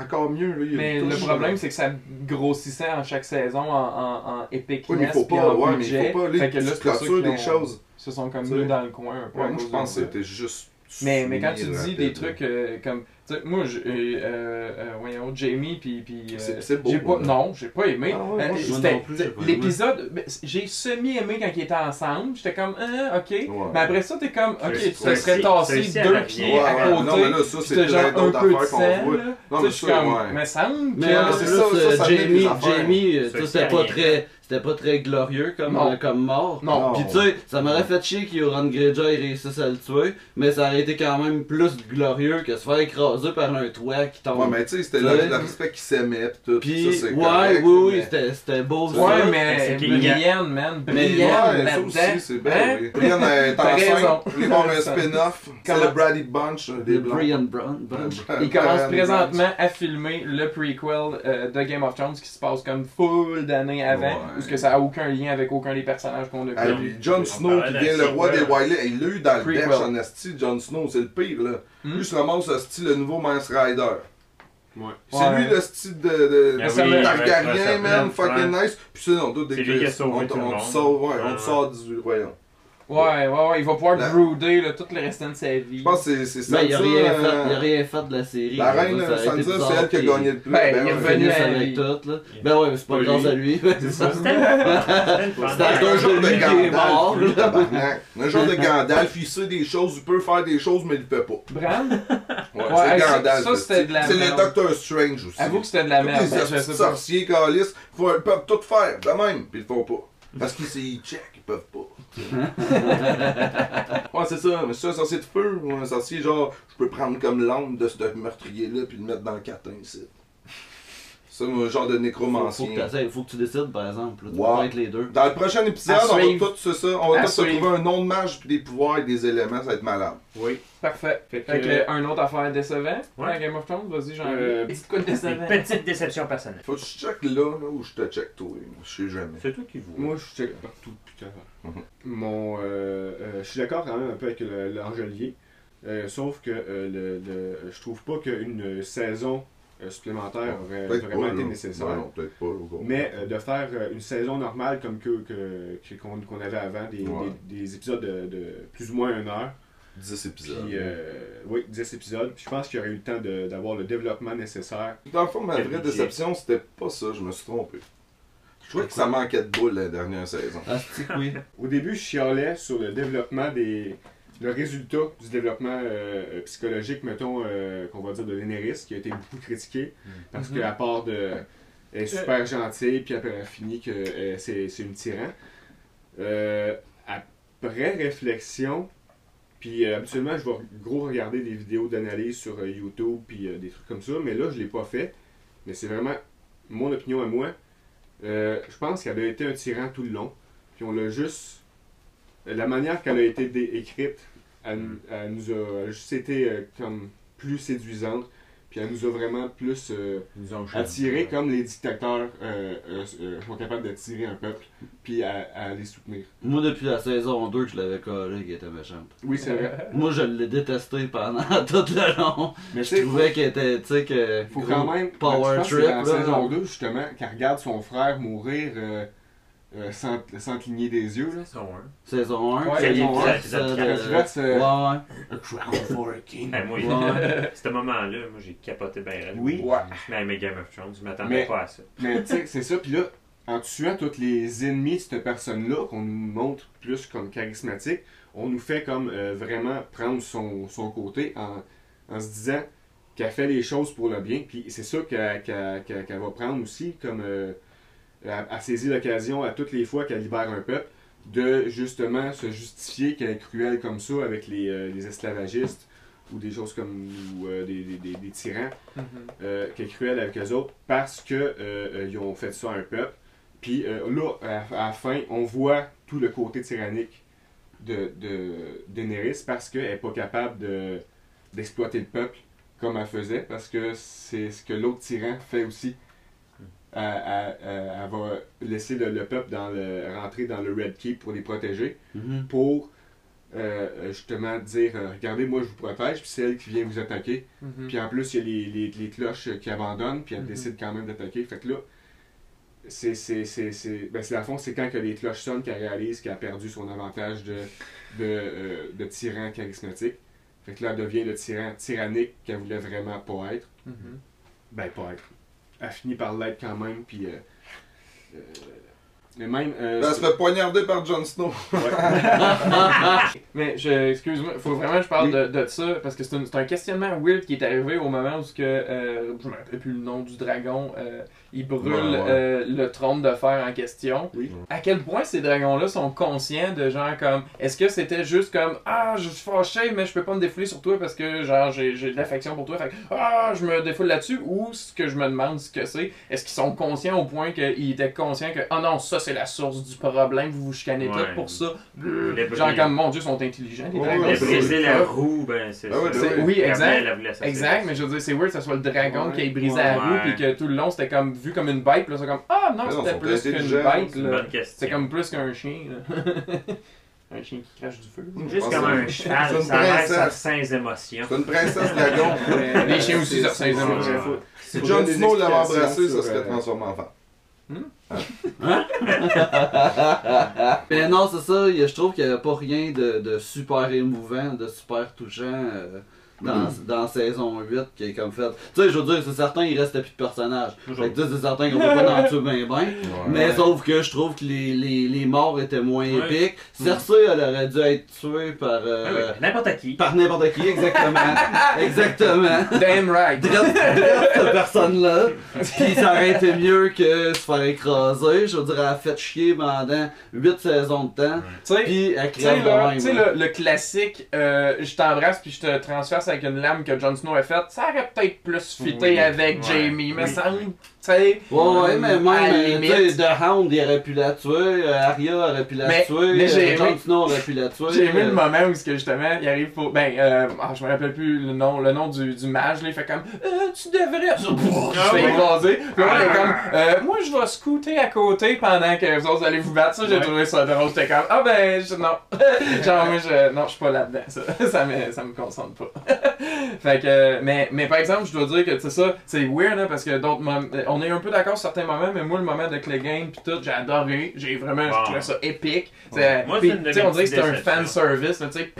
encore mieux. Là. Il y a Mais le problème, c'est que ça grossissait en chaque saison en, en, en épicness Oui, mais il faut pas, en ouais, mais budget. il faut pas. Là, fait que là, c'est des ont- choses. se sont comme mis dans le coin un peu. Ouais, moi, je pense que c'était juste. Mais, mais quand tu dis rapide, des trucs euh, comme. Tu sais, moi, je, euh, euh, euh, voyons, Jamie, puis. puis euh, C'est- c'est beau, j'ai pas. Non, j'ai pas aimé. Ah ouais, Euh, moi, je- c'était- non plus, j'ai pas aimé. L'épisode, j'ai semi-aimé quand ils étaient ensemble. J'étais comme, ah, ok. Ouais. Mais après ça, t'es comme, ok, tu te serais tassé deux pieds à côté. non, mais là, ça, puis c'est genre un peu de là. Non, Tu sais, mais je suis ça, comme, ouais. mais semble Mais c'est plus, ça, Jamie. Jamie, c'est c'était pas très, c'était pas très glorieux comme, Non. euh, comme mort. Non. Puis tu sais, ça m'aurait fait chier qu'Yoran Greyjoy réussisse à le tuer, mais ça aurait été quand même plus glorieux que se faire écraser par un toit qui tombe. Ouais, mais tu sais, c'était le, le respect qui s'aimait, pis tout. Puis, ça, c'est ouais, correct, oui, oui, mais- c'était c'était beau ça. Ouais, c'est mais qu'il y a- Brienne, man. Mais Brienne, Ouais, ça aussi, c'est bien. Hein? Brienne est enceinte. Il va y avoir un spin-off. C'est le Brady Bunch euh, des Le Blancs. Brian Brown. Bunch. Il commence présentement à filmer le prequel euh, de Game of Thrones qui se passe comme full d'années avant, Ouais. où ce que ça a aucun lien avec aucun des personnages qu'on a Ah, puis Jon On Snow qui devient le roi des. Wildlands, il l'a eu dans le dash en esti, Jon Snow, c'est le pire là. Hmm? Lui se ramasse esti le nouveau Mance Rider. Ouais. C'est Ouais. lui le style de, de, Ah de oui, avec Targaryen, man, fucking ouais. nice. Puis c'est non, tout on, tout le on te sauve, ouais, on te sort du royaume. Ouais, ouais, ouais, il va pouvoir La- brooder là, tout le restant de sa vie. Je pense que c'est c'est ça. Mais il a ça, rien euh, rien fait de la série. La là, reine, Sansa, c'est elle qui a gagné le plus. Ben, il est ouais. revenu avec tout, là. Ben ouais, mais c'est pas Pas grâce lui. à lui. c'est ça. C'était un genre de Gandalf. Un genre de Gandalf, il sait des choses, il peut faire des choses, mais il le fait pas. Bran, Ouais, c'est Gandalf. ça, c'était de la C'est le. Doctor Strange aussi. avoue que c'était de la merde. les ben, sorciers, calices, ils peuvent tout faire, de même, puis ils le font pas. Parce qu'ils ils check, ils peuvent pas. ouais, c'est ça, mais c'est un sorcier de feu, ou un sorcier genre, je peux prendre comme l'âme de ce meurtrier-là, puis le mettre dans le catin ici. C'est un genre de Faut, faut, nécromancien. que faut que tu décides, par exemple. Là. Tu Wow. peux pas être les deux. Dans le prochain épisode, À on va tout ça, on va À tout se trouver un nom de mage puis des pouvoirs et des éléments, ça va être malade. Oui. Parfait. Fait que, Fait que, un autre affaire décevant? Ouais. dans Game of Thrones, vas-y, j'en Euh. C'est quoi de Des décevant? petites déceptions personnelles. Faut que je check là, là ou je te check toi, je sais jamais. C'est toi qui vois. Moi, je check partout depuis tout à l'heure. Mhm. Mon, euh, euh, je suis d'accord quand même un peu avec le- l'Angelier. Euh, sauf que euh, le, le- je trouve pas qu'une saison euh, supplémentaire aurait Peut-être vraiment pas, été là. nécessaire. Ouais, non, peut-être pas. au gros. Mais euh, de faire euh, une saison normale comme que que- que- qu'on qu'on avait avant, des, Ouais. des- des épisodes de, de plus ou moins une heure. 10 épisodes. Puis, euh, oui, 10 épisodes. Puis je pense qu'il y aurait eu le temps de- d'avoir le développement nécessaire. Dans le fond, ma vraie déception, c'était pas ça, je me suis trompé. Je trouvais que ça manquait de boule la dernière saison. Ah, oui. Au début, je chialais sur le développement des. Le résultat du développement euh, euh, psychologique, mettons, euh, qu'on va dire de Daenerys, qui a été beaucoup critiqué. Parce Mhm. qu'à part de. Elle est super gentille, puis après elle a fini que euh, c'est c'est une tyran. Euh, après réflexion, Puis euh, habituellement, je vais gros regarder des vidéos d'analyse sur euh, YouTube, puis euh, des trucs comme ça. Mais là, je l'ai pas fait. Mais c'est vraiment mon opinion à moi. Euh, je pense qu'elle a été un tyran tout le long. Puis on l'a juste. La manière qu'elle a été écrite, elle, elle nous a juste été euh, comme plus séduisante. Puis elle nous a vraiment plus euh, Ils nous ont attiré comme les dictateurs euh, euh, euh, sont capables d'attirer un peuple, puis à, à les soutenir. Moi, depuis la saison 2, je l'avais collé qu'elle était méchante. Oui, c'est vrai. Moi, je l'ai détesté pendant tout le long. Mais Je trouvais qu'elle était, tu sais, que. faut quand même. Power trip, c'est dans là. la saison 2, justement, qu'elle regarde son frère mourir euh, euh, sans, sans cligner des yeux. Là. Saison 1. Saison 1. Ouais, saison l'épisode- 1, l'épisode ça, quatre. de- Quand tu restes, euh, Ouais, ouais. A crown for a king. Moi, Ouais. ce moment-là, moi j'ai capoté bien raide. Oui. Ouais. À Game of Thrones, je m'attendais Mais- pas à ça. Mais tu sais, c'est ça. Puis là, en tuant tous les ennemis de cette personne-là, qu'on nous montre plus comme charismatique, on nous fait comme euh, vraiment prendre son, son côté en, en se disant qu'elle fait les choses pour le bien. Puis c'est ça qu'elle va prendre aussi, comme elle, elle saisit l'occasion à toutes les fois qu'elle libère un peuple, de justement se justifier qu'elle est cruelle comme ça avec les, euh, les esclavagistes ou des choses comme ou, euh, des, des- des- des tyrans Mhm. euh, qui est cruel avec eux autres parce que euh, euh, ils ont fait ça à un peuple. Puis là, à, à la fin, on voit tout le côté tyrannique de, de Daenerys parce qu'elle n'est pas capable de, d'exploiter le peuple comme elle faisait parce que c'est ce que l'autre tyran fait aussi. Elle, elle- elle- elle va laisser le, le peuple dans le, rentrer dans le Red Keep pour les protéger Mhm. pour euh, justement dire euh, regardez moi je vous protège puis c'est elle qui vient vous attaquer Mhm. puis en plus, il y a les, les, les cloches qui abandonnent, puis elles Mhm. décident quand même d'attaquer. Fait que là, c'est, c'est, c'est, c'est, ben c'est à fond, c'est quand que les cloches sonnent qu'elle réalise qu'elle a perdu son avantage de, de, euh, de tyran charismatique. Fait que là, elle devient le tyran tyrannique qu'elle voulait vraiment pas être. Ben, pas être. Elle finit par l'être quand même, puis. euh, euh, mais même. euh, elle se fait poignarder par Jon Snow. Mais je, excuse-moi, faut vraiment que je parle de, de ça parce que c'est un, questionnement weird qui est arrivé au moment où ce que, euh, je me rappelle plus le nom du dragon, euh, il brûle Ouais, ouais. euh, le trône de fer en question. Oui. À quel point ces dragons-là sont conscients de genre comme, est-ce que c'était juste comme, ah, je suis fâché mais je peux pas me défouler sur toi parce que genre j'ai j'ai de l'affection pour toi, fait que, ah, je me défoule là-dessus ou ce que je me demande ce que c'est, est-ce qu'ils sont conscients au point qu'ils étaient conscients que, oh non, ça c'est la source du problème, vous vous chicanez Ouais. tous pour ça. Les Genre comme, mon dieu, ils sont intelligents, les dragons. c'est- brisé la roue, ben c'est Ah oui, exact. Exact, mais je veux dire, c'est weird que ce soit le dragon Ouais. qui ait brisé Ouais. la roue, puis que tout le long c'était comme vu comme une bête, puis là c'est comme ah non, c'était plus qu'une bête, C'est une là. bonne question. C'est comme plus qu'un chien, là. un chien qui crache du feu. Juste comme un cheval, ça reste princesse. sans émotion. C'est une princesse dragon. Les chiens aussi, Ouais. ça. faut- Si des Snow l'avait embrassé, ça sur, serait euh, transformé en femme. Mais non, c'est ça, a- je trouve qu'il n'y avait pas rien de, de super émouvant, de super touchant dans, dans saison 8 qui est comme fait. Tu sais, je veux dire, c'est certain, il restait plus de personnages. Fait que c'est certain qu'on peut pas en tuer bien ben. Mais Ouais. sauf que je trouve que les, les, les morts étaient moins Ouais. épiques. Cersei, elle aurait dû être tuée par. euh, Ah N'importe qui. Par n'importe qui, exactement. exactement. Damn right. Drette, drette cette personne-là. Puis ça aurait été mieux que se faire écraser. Je veux dire, elle a fait chier pendant 8 saisons de temps. Tu sais, Puis elle crève de là, même. tu sais, là. le, le classique, euh, je t'embrasse puis je te transperce avec une lame que Jon Snow a faite, ça aurait peut-être plus fité Oui. avec Ouais. Jamie, mais Oui. ça, sais. Ouais, ouais, mais même, euh, tu sais, The Hound, il aurait pu la tuer, euh, Arya aurait pu la Mais- tuer, mais j'ai euh, Jon Snow aurait pu la tuer. J'ai aimé euh, le moment où, que justement, il arrive pour. Ben, euh, ah, je me rappelle plus le nom, le nom du, du mage, là, il fait comme. Euh, tu devrais. Ah fait ouais. écraser. Puis là, il est comme. Euh, moi, je vais scooter à côté pendant que vous autres allez vous battre. Ça, j'ai Ouais. trouvé ça drôle. J'étais comme. Ah, ben, je, non. Genre, moi, je. Non, je suis pas là-dedans. Ça, ça, me, ça me concentre pas. fait que. Mais, mais par exemple, je dois dire que, c'est ça, c'est weird, là, parce que d'autres moments. On est un peu d'accord sur certains moments, mais moi, le moment de Clegane pis tout, j'ai adoré. J'ai vraiment. Je trouvais ça épique. Moi, puis, de tu sais, mes on dirait que c'est un fan service, tu sais,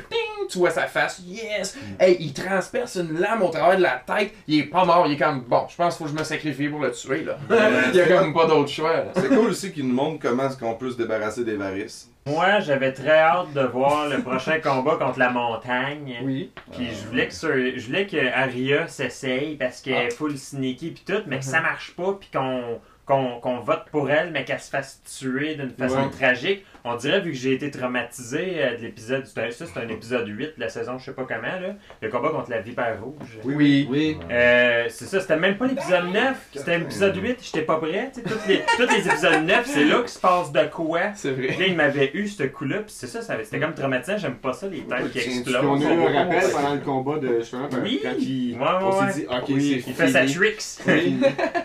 tu vois sa face, yes! Hey, il transperce une lame au travers de la tête, il est pas mort, il est comme, bon, je pense qu'il faut que je me sacrifie pour le tuer, là. il y a comme pas d'autre choix. C'est cool aussi qu'ils nous montrent comment est-ce qu'on peut se débarrasser des varices. Moi, j'avais très hâte de voir le prochain combat contre la montagne. Oui. Puis je voulais que sur- je voulais que Arya s'essaye parce qu'elle est full sneaky puis tout, mais que ça marche pas puis qu'on qu'on qu'on vote pour elle, mais qu'elle se fasse tuer d'une façon Ouais. tragique. On dirait, vu que j'ai été traumatisé euh, de l'épisode, un- ça c'est un épisode 8 de la saison, je sais pas comment, là, le combat contre la vipère rouge. Oui. Oui. Euh, c'est ça, c'était même pas l'épisode 9, c'était l'épisode 8, j'étais pas prêt. tu sais, Tous les, tous les épisodes 9, c'est là qu'il se passe de quoi. C'est vrai. Puis là, il m'avait eu ce coup-là, puis c'est ça, ça avait- c'était comme traumatisant, j'aime pas ça, les têtes qui Puis on explosent. a eu un rappel pendant le combat de justement Oui. quand il, Ouais, ouais, on ouais. s'est dit ok Oui, c'est Il fait sa fini. tricks. Oui.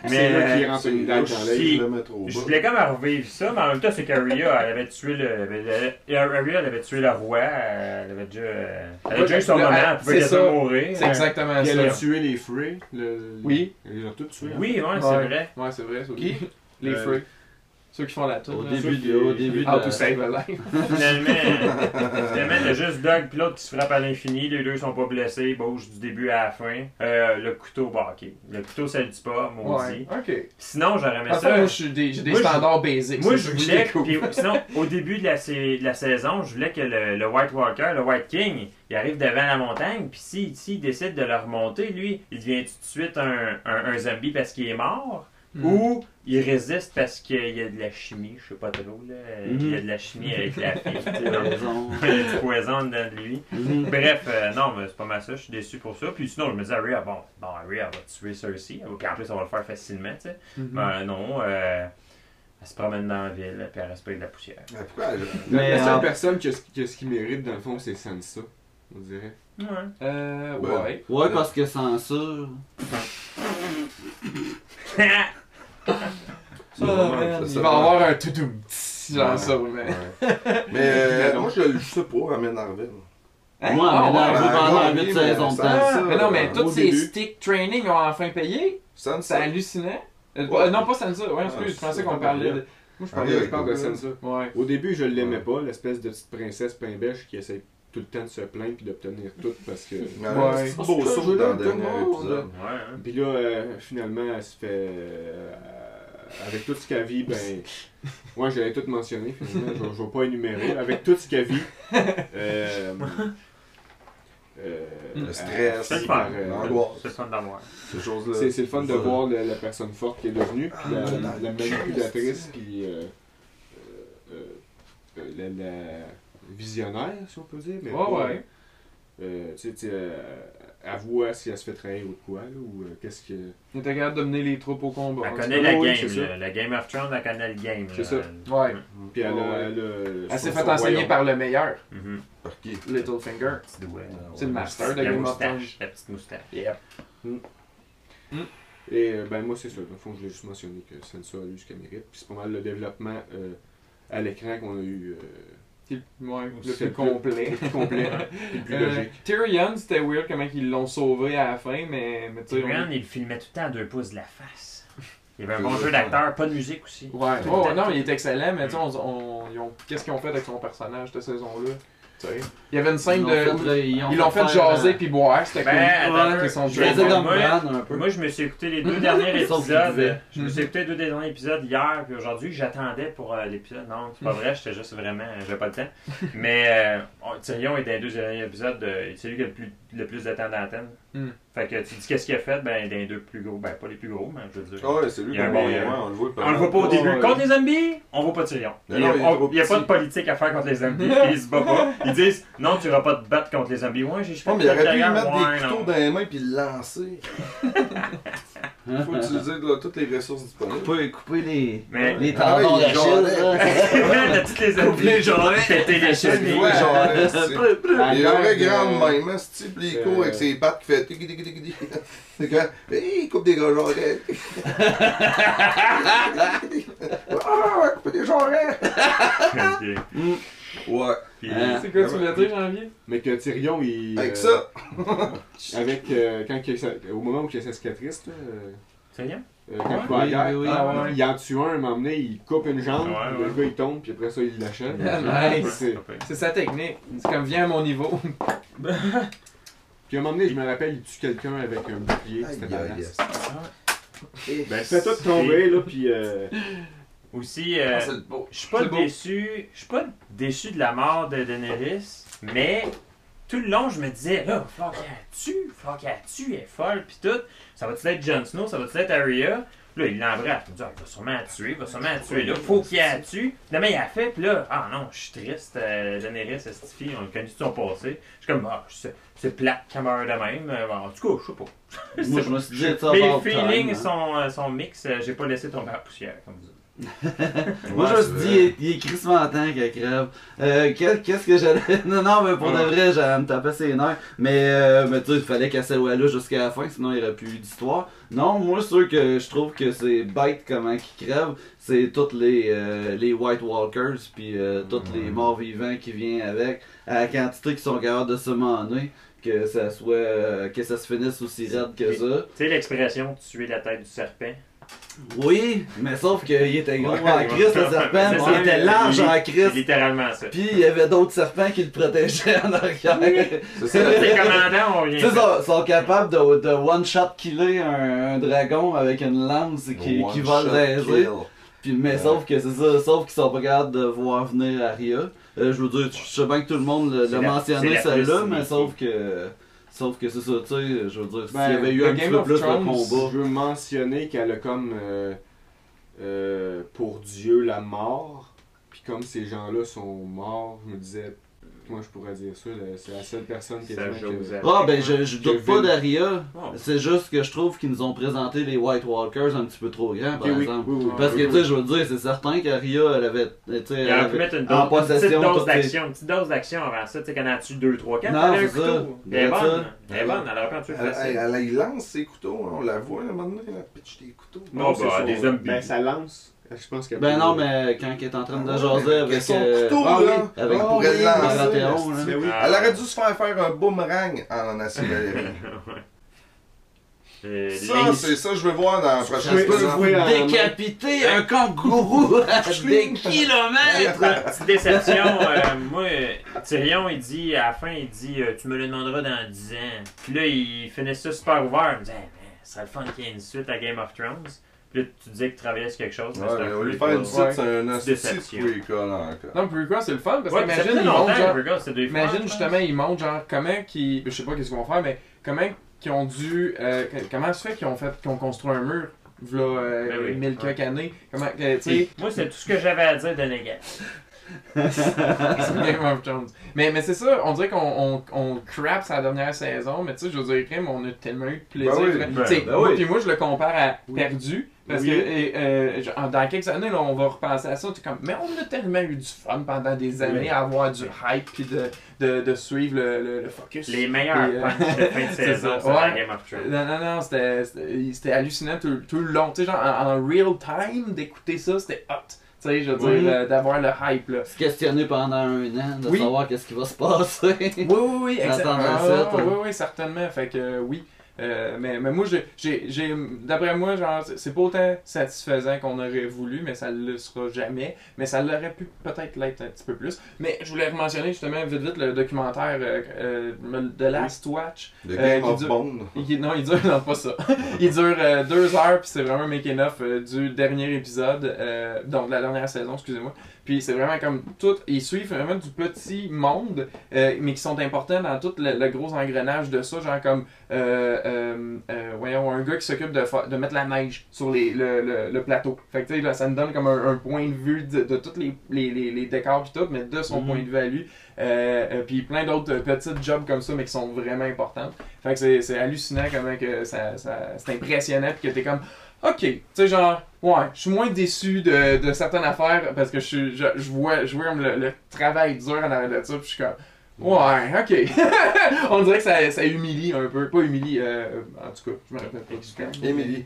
Mais, c'est là qu'il euh, rentre une louche, dans si l'œil. je voulais comme revivre ça, mais en même temps, c'est qu'Aria, elle avait tué le. elle avait- elle avait tué le roi, elle avait déjà. Elle avait déjà eu son moment, elle- elle pouvait ça. mourir. C'est exactement Puis elle a ça. tué les Frey. le- Oui. Elle les a tous tués. hein. Oui, ouais, c'est Ouais. vrai. Ouais, c'est vrai. ça. Qui? Les Euh, Frey. Ceux qui font la tour. Au début, qui- de- au début de How la- to save a life. Finalement, finalement, il y a juste Doug puis l'autre qui se frappe à l'infini. Les deux sont pas blessés, ils bougent du début à la fin. Euh, le couteau, bah ok. Le couteau, ça le dit pas, maudit. Ouais. Ok. Sinon, j'aurais aimé En fait, ça. moi, je suis des- j'ai des Moi, je- standards basiques. Moi, je voulais, puis sinon, au début de la, de la saison, je voulais que le, le White Walker, le White King, il arrive devant la montagne, puis s'il s'il décide de le remonter, lui, il devient tout de suite un, un, un zombie parce qu'il est mort, Hmm. ou il résiste parce qu'il y a de la chimie, je sais pas trop, là. Il y a de la chimie avec la fille, tu il y a du poison dedans de lui. Mhm. Bref, euh, non, mais c'est pas mal ça, je suis déçu pour ça. Puis sinon, je me disais, Arya, bon, bon Arya, elle va tuer Cersei, puis en plus, on va le faire facilement, tu sais. Mhm. Ben non, euh, elle se promène dans la ville, puis elle respecte la poussière. Mais pourquoi elle- La, Mais, la seule euh, personne qui a, ce- qui a ce qu'il mérite dans le fond, c'est Sansa. On dirait. Ouais. Euh, Ouais. ouais. Ouais, parce que sans ça. Ça, Ah, man, ça, il ça va avoir un toutou genre Ouais. ça, mais. Ouais. Mais euh, moi, je le sais pas, Amène Arville. Hein? Moi, Ah, ouais. là, ben, pendant gagné, 8 mais saisons de ça- temps. Ah, mais non, mais Au tous ces stick training ont enfin payé. C'est hallucinant. Euh, Ouais. non, pas Sansa. Ouais, excuse, Ah, je pensais c'est qu'on parlait de. Moi, je Ah, parlais Je parle de Sansa. Ouais. Au début, je l'aimais pas, l'espèce de petite princesse pain bêche qui essaie tout le temps de se plaindre puis d'obtenir tout parce que. Ouais. C'est beau je dans le tout dernier épisode. Hein. Puis là, euh, finalement, elle se fait. Euh, avec tout ce qu'elle vit, ben. Moi, j'avais tout mentionné, finalement. Je, je vais pas énumérer. Avec tout ce qu'elle vit. Euh, euh, Le stress, euh, l'angoisse. C'est le fun d'avoir. C'est le fun de voir la, la personne forte qui est devenue, puis la, Ah, la manipulatrice, puis euh, euh, euh, la, la visionnaire, si on peut dire. Mais Ouais, pas, ouais. euh, tu sais, tu sais, elle voit si elle se fait trahir ou de quoi, là, ou euh, qu'est-ce que. Il était capable de mener les troupes au combat. Elle connaît la oui, game, là. la Game of Thrones, elle connaît le game. C'est ça. cas. Ouais. Puis elle, a, Ouais. elle, a Elle s'est fait enseigner royaume. par le meilleur, Mhm. Par qui? Littlefinger. C'est le master de La Game of Thrones. moustache, la petite moustache. Yep. Et euh, ben moi c'est ça, dans le fond je l'ai juste mentionné que Sansa a eu ce qu'elle mérite. Puis c'est pas mal le développement euh, à l'écran qu'on a eu euh, Ouais, le C'est plus le- complet. le plus complet et le plus Euh, logique. Tyrion, c'était weird comment ils l'ont sauvé à la fin, mais, mais Tyrion, il filmait tout le temps à deux pouces de la face. Il y avait un bon jeu d'acteur, pas de musique aussi. Ouais, oh, non, il est excellent, mais tu sais, on, on- ils ont- qu'est-ce qu'ils ont fait avec son personnage cette saison-là? Il y avait une scène Ils de. fait, ils ont Ils l'ont fait faire, jaser euh, puis boire, c'était Ben, cool. Ouais. Je Moi- Bran un peu. Moi, je me suis écouté les deux derniers épisodes. Je me suis écouté les deux derniers épisodes hier, puis aujourd'hui, j'attendais pour euh, l'épisode. Non, c'est pas vrai, j'étais juste vraiment. J'avais pas le temps. Mais euh, on- Tyrion est dans les deux derniers épisodes. euh, c'est lui qui a le plus, le plus de temps d'antenne. Hmm. Fait que tu dis qu'est-ce qu'il a fait, ben, les deux plus gros. Ben, pas les plus gros, mais je veux dire. Ah ouais, c'est lui Il y a un bon- ouais, on le voit pas On le voit pas au début. ouais. Contre les zombies, on voit pas Tyrion. Mais Il n'y a, pas de politique à faire contre les zombies, puis il se bat pas. Ils disent non, tu iras pas te battre contre les zombies. Ouais, j'ai fais Non, mais il aurait pu lui mettre ouais, des couteaux dans les mains puis le lancer. Il faut utiliser là, toutes les ressources disponibles. Couper, couper les, Mais- les Ah tendons oui, d'Achille. genre, là. T'as toutes les zombies. Péter les chevilles. Ouais, genre, Il guerre de- grand de même, hein, ce type, les cours avec ses pattes qui fait. C'est quoi? Hey, il coupe des jarrets. Ah, couper des jarrets. Ouais, Puis, Hein? C'est quoi tu voulais dire, Janvier? Mais que Tyrion, il. avec euh, ça. Avec. euh, quand il au moment où il a sa cicatrice, là. euh, Tyrion? euh, quand Ouais, il va à guerre, oui. Ah ouais. il en tue un, à un moment donné, il coupe une jambe, Ouais, le ouais. gars il tombe, puis après ça il l'achève. Ah, nice. C'est- C'est sa technique. C'est comme viens à mon niveau. Puis à un moment donné, je me rappelle, il tue quelqu'un avec un bouclier, c'était badass. aïe. Ben, fais tout tomber, là, puis. euh, Aussi, euh, Ah, je suis pas déçu. Je suis pas déçu de la mort de Daenerys, mais tout le long, je me disais, là, qu'elle tue, qu'elle tue, elle est folle, puis tout. Ça va-tu être Jon Snow, ça va-tu être Arya? Là, il l'embrasse. Je me dis, ah, il va sûrement la tuer, il va sûrement la tuer. Là, faut qu'il la tue. Finalement, il a fait, puis là, ah non, je suis triste. Euh, Daenerys, cette fille, on a connu son passé. Je suis comme, ah, c'est c'est plate qu'elle meurt de même. Euh, En tout cas, je sais pas. Moi, je me suis dit ça Mes feelings hein. sont, sont mix. J'ai pas laissé tomber la poussière, comme vous dites. Moi, je me suis dit, il est- il est crissement temps qu'elle crève. Euh, qu'est- Qu'est-ce que j'allais. Non, non, mais pour de vrai, j'allais me taper ses nerfs. Mais, euh, mais tu sais, il fallait qu'elle s'éloigne là jusqu'à la fin, sinon il n'y aurait plus eu d'histoire. Non, moi, sûr que je trouve que c'est bête comment qu'ils crèvent. C'est toutes les, euh, les White Walkers, puis euh, tous les morts vivants qui viennent avec, à la quantité qui sont capables de se maner. Que ça soit. euh, que ça se finisse aussi raide que ça. Tu sais l'expression tuer la tête du serpent? Oui, mais sauf qu'il était gros Ouais, en crise, le serpent, puis il était large en crise. littéralement ça. Puis il y avait d'autres serpents qui le protégeaient en arrière. C'est ça. Les commandants, on Tu vient. sais, sont, sont capables de, de one-shot killer un, un dragon avec une lance qui, qui va le raiser. Puis, mais Ouais. sauf que c'est ça, sauf qu'ils sont pas capables de voir venir Aria. Euh, je veux dire, je sais bien que tout le monde l'a la- mentionné celle-là, mais sauf que. Sauf que c'est ça, tu sais, je veux dire, s'il Ben, y avait eu un petit peu plus Thrones, de combat. Je veux mentionner qu'elle a comme euh, euh, pour Dieu la mort. Puis comme ces gens-là sont morts, je me disais, moi je pourrais dire ça, là, c'est la seule personne qui Ça a j'ose à- Ah, ben je, je doute pas d'Aria. Oh. C'est juste que je trouve qu'ils nous ont présenté les White Walkers un petit peu trop grands, par exemple. oui, oui, Parce que, oui, tu sais, je veux dire, c'est certain qu'Aria, elle avait. Tu sais, elle aurait pu mettre une, en dose, petite d'action, une petite dose d'action avant ça. Tu sais, quand elle en tue 2, 3, 4, Non, elle a un c'est ça. couteau. Elle est bonne. Elle est bonne, elle aurait pu en tuer Elle, facile. elle, elle, il lance ses couteaux, hein, on la voit, là, maintenant, elle pitch des couteaux. Non, c'est bah, des zombies. Ben, ça lance. Je pense que. Ben non, mais quand elle est en train de jaser avec. son euh, couteau, ah là? avec Ah pour oui, elle lancer, oui. Ah, Elle aurait dû se faire faire un boomerang en acier Valérie. Euh, Ça, c'est ça, je veux voir dans la prochaine saison. Décapiter un kangourou à des kilomètres! Petite déception, euh, moi, Tyrion, il dit, à la fin, il dit, euh, tu me le demanderas dans 10 ans. Puis là, il finit ça super ouvert. Il me dit, ça serait le fun qu'il y ait une suite à Game of Thrones. Là, tu disais que tu travaillais sur quelque chose, mais Ouais, c'est mais un au lieu de faire une suite, Ouais. c'est un encore. Non, Prequel, c'est le fun parce Ouais, que ça imagine, ils montent genre. C'est Imagine justement, ils montrent genre comment qu'ils. Je sais pas qu'est-ce qu'ils vont faire, mais comment qu'ils ont dû. euh, comment se fait qu'ils ont fait qu'ils ont construit un mur v'là euh, Ben oui. mille quelques années? Comment Moi, c'est tout ce que j'avais à dire de négatif. c'est Game of Thrones. Mais, mais c'est ça, on dirait qu'on on, on crap sa dernière saison, mais tu sais, je veux dire, on a tellement eu de plaisir. Ben oui. Ben, ben moi, oui. puis moi, je le compare à Perdu. Parce Oui. que et, euh, dans quelques années, là, on va repenser à ça. t'es comme, mais on a tellement eu du fun pendant des années Oui. à avoir du hype puis de, de, de suivre le, le, le focus. Les meilleurs euh, punchs de fin de saison, c'est Ouais. Game of Thrones. Non, non, non, c'était- hallucinant tout, tout le long. Tu sais, genre, en, en real time, d'écouter ça, c'était hot. Tu sais, je veux Oui. dire, euh, d'avoir le hype, là. Se questionner pendant un an, de Oui. savoir qu'est-ce qui va se passer. Oui, oui, oui, exactement. Ah, oui, oui, certainement. Fait que euh, oui. Euh, mais, mais moi, j'ai- d'après moi, genre, c'est- pas autant satisfaisant qu'on aurait voulu, mais ça le sera jamais. Mais ça l'aurait pu peut-être l'être un petit peu plus. Mais je voulais mentionner justement vite vite le documentaire euh, euh, The Last Watch. Euh, Game qui of dure- Bond. Il- non, il dure, non, pas ça. il dure deux heures, puis c'est vraiment un making of euh, du dernier épisode, euh, donc de la dernière saison, excusez-moi. Puis c'est vraiment comme tout, ils suivent vraiment du petit monde, euh, mais qui sont importants dans tout le, le gros engrenage de ça, genre comme, euh, euh, voyons, un gars qui s'occupe de, de mettre la neige sur les, le, le, le plateau. Fait que tu sais, là, ça nous donne comme un, un point de vue de, de tous les, les, les, les décors puis tout, mais de son Mhm. point de vue à lui. Euh, euh, puis plein d'autres euh, petites jobs comme ça, mais qui sont vraiment importantes. Fait que c'est, hallucinant comment que ça, ça c'est impressionnant puis que t'es comme OK, tu sais genre ouais, je suis moins déçu de, de certaines affaires parce que je je, je vois je vois comme le, le travail dur en arrière de ça, puis je suis comme Ouais, ok. On dirait que ça, ça humilie un peu. Pas humilie, euh, en tout cas, je me rappelle pas du terme. Emily.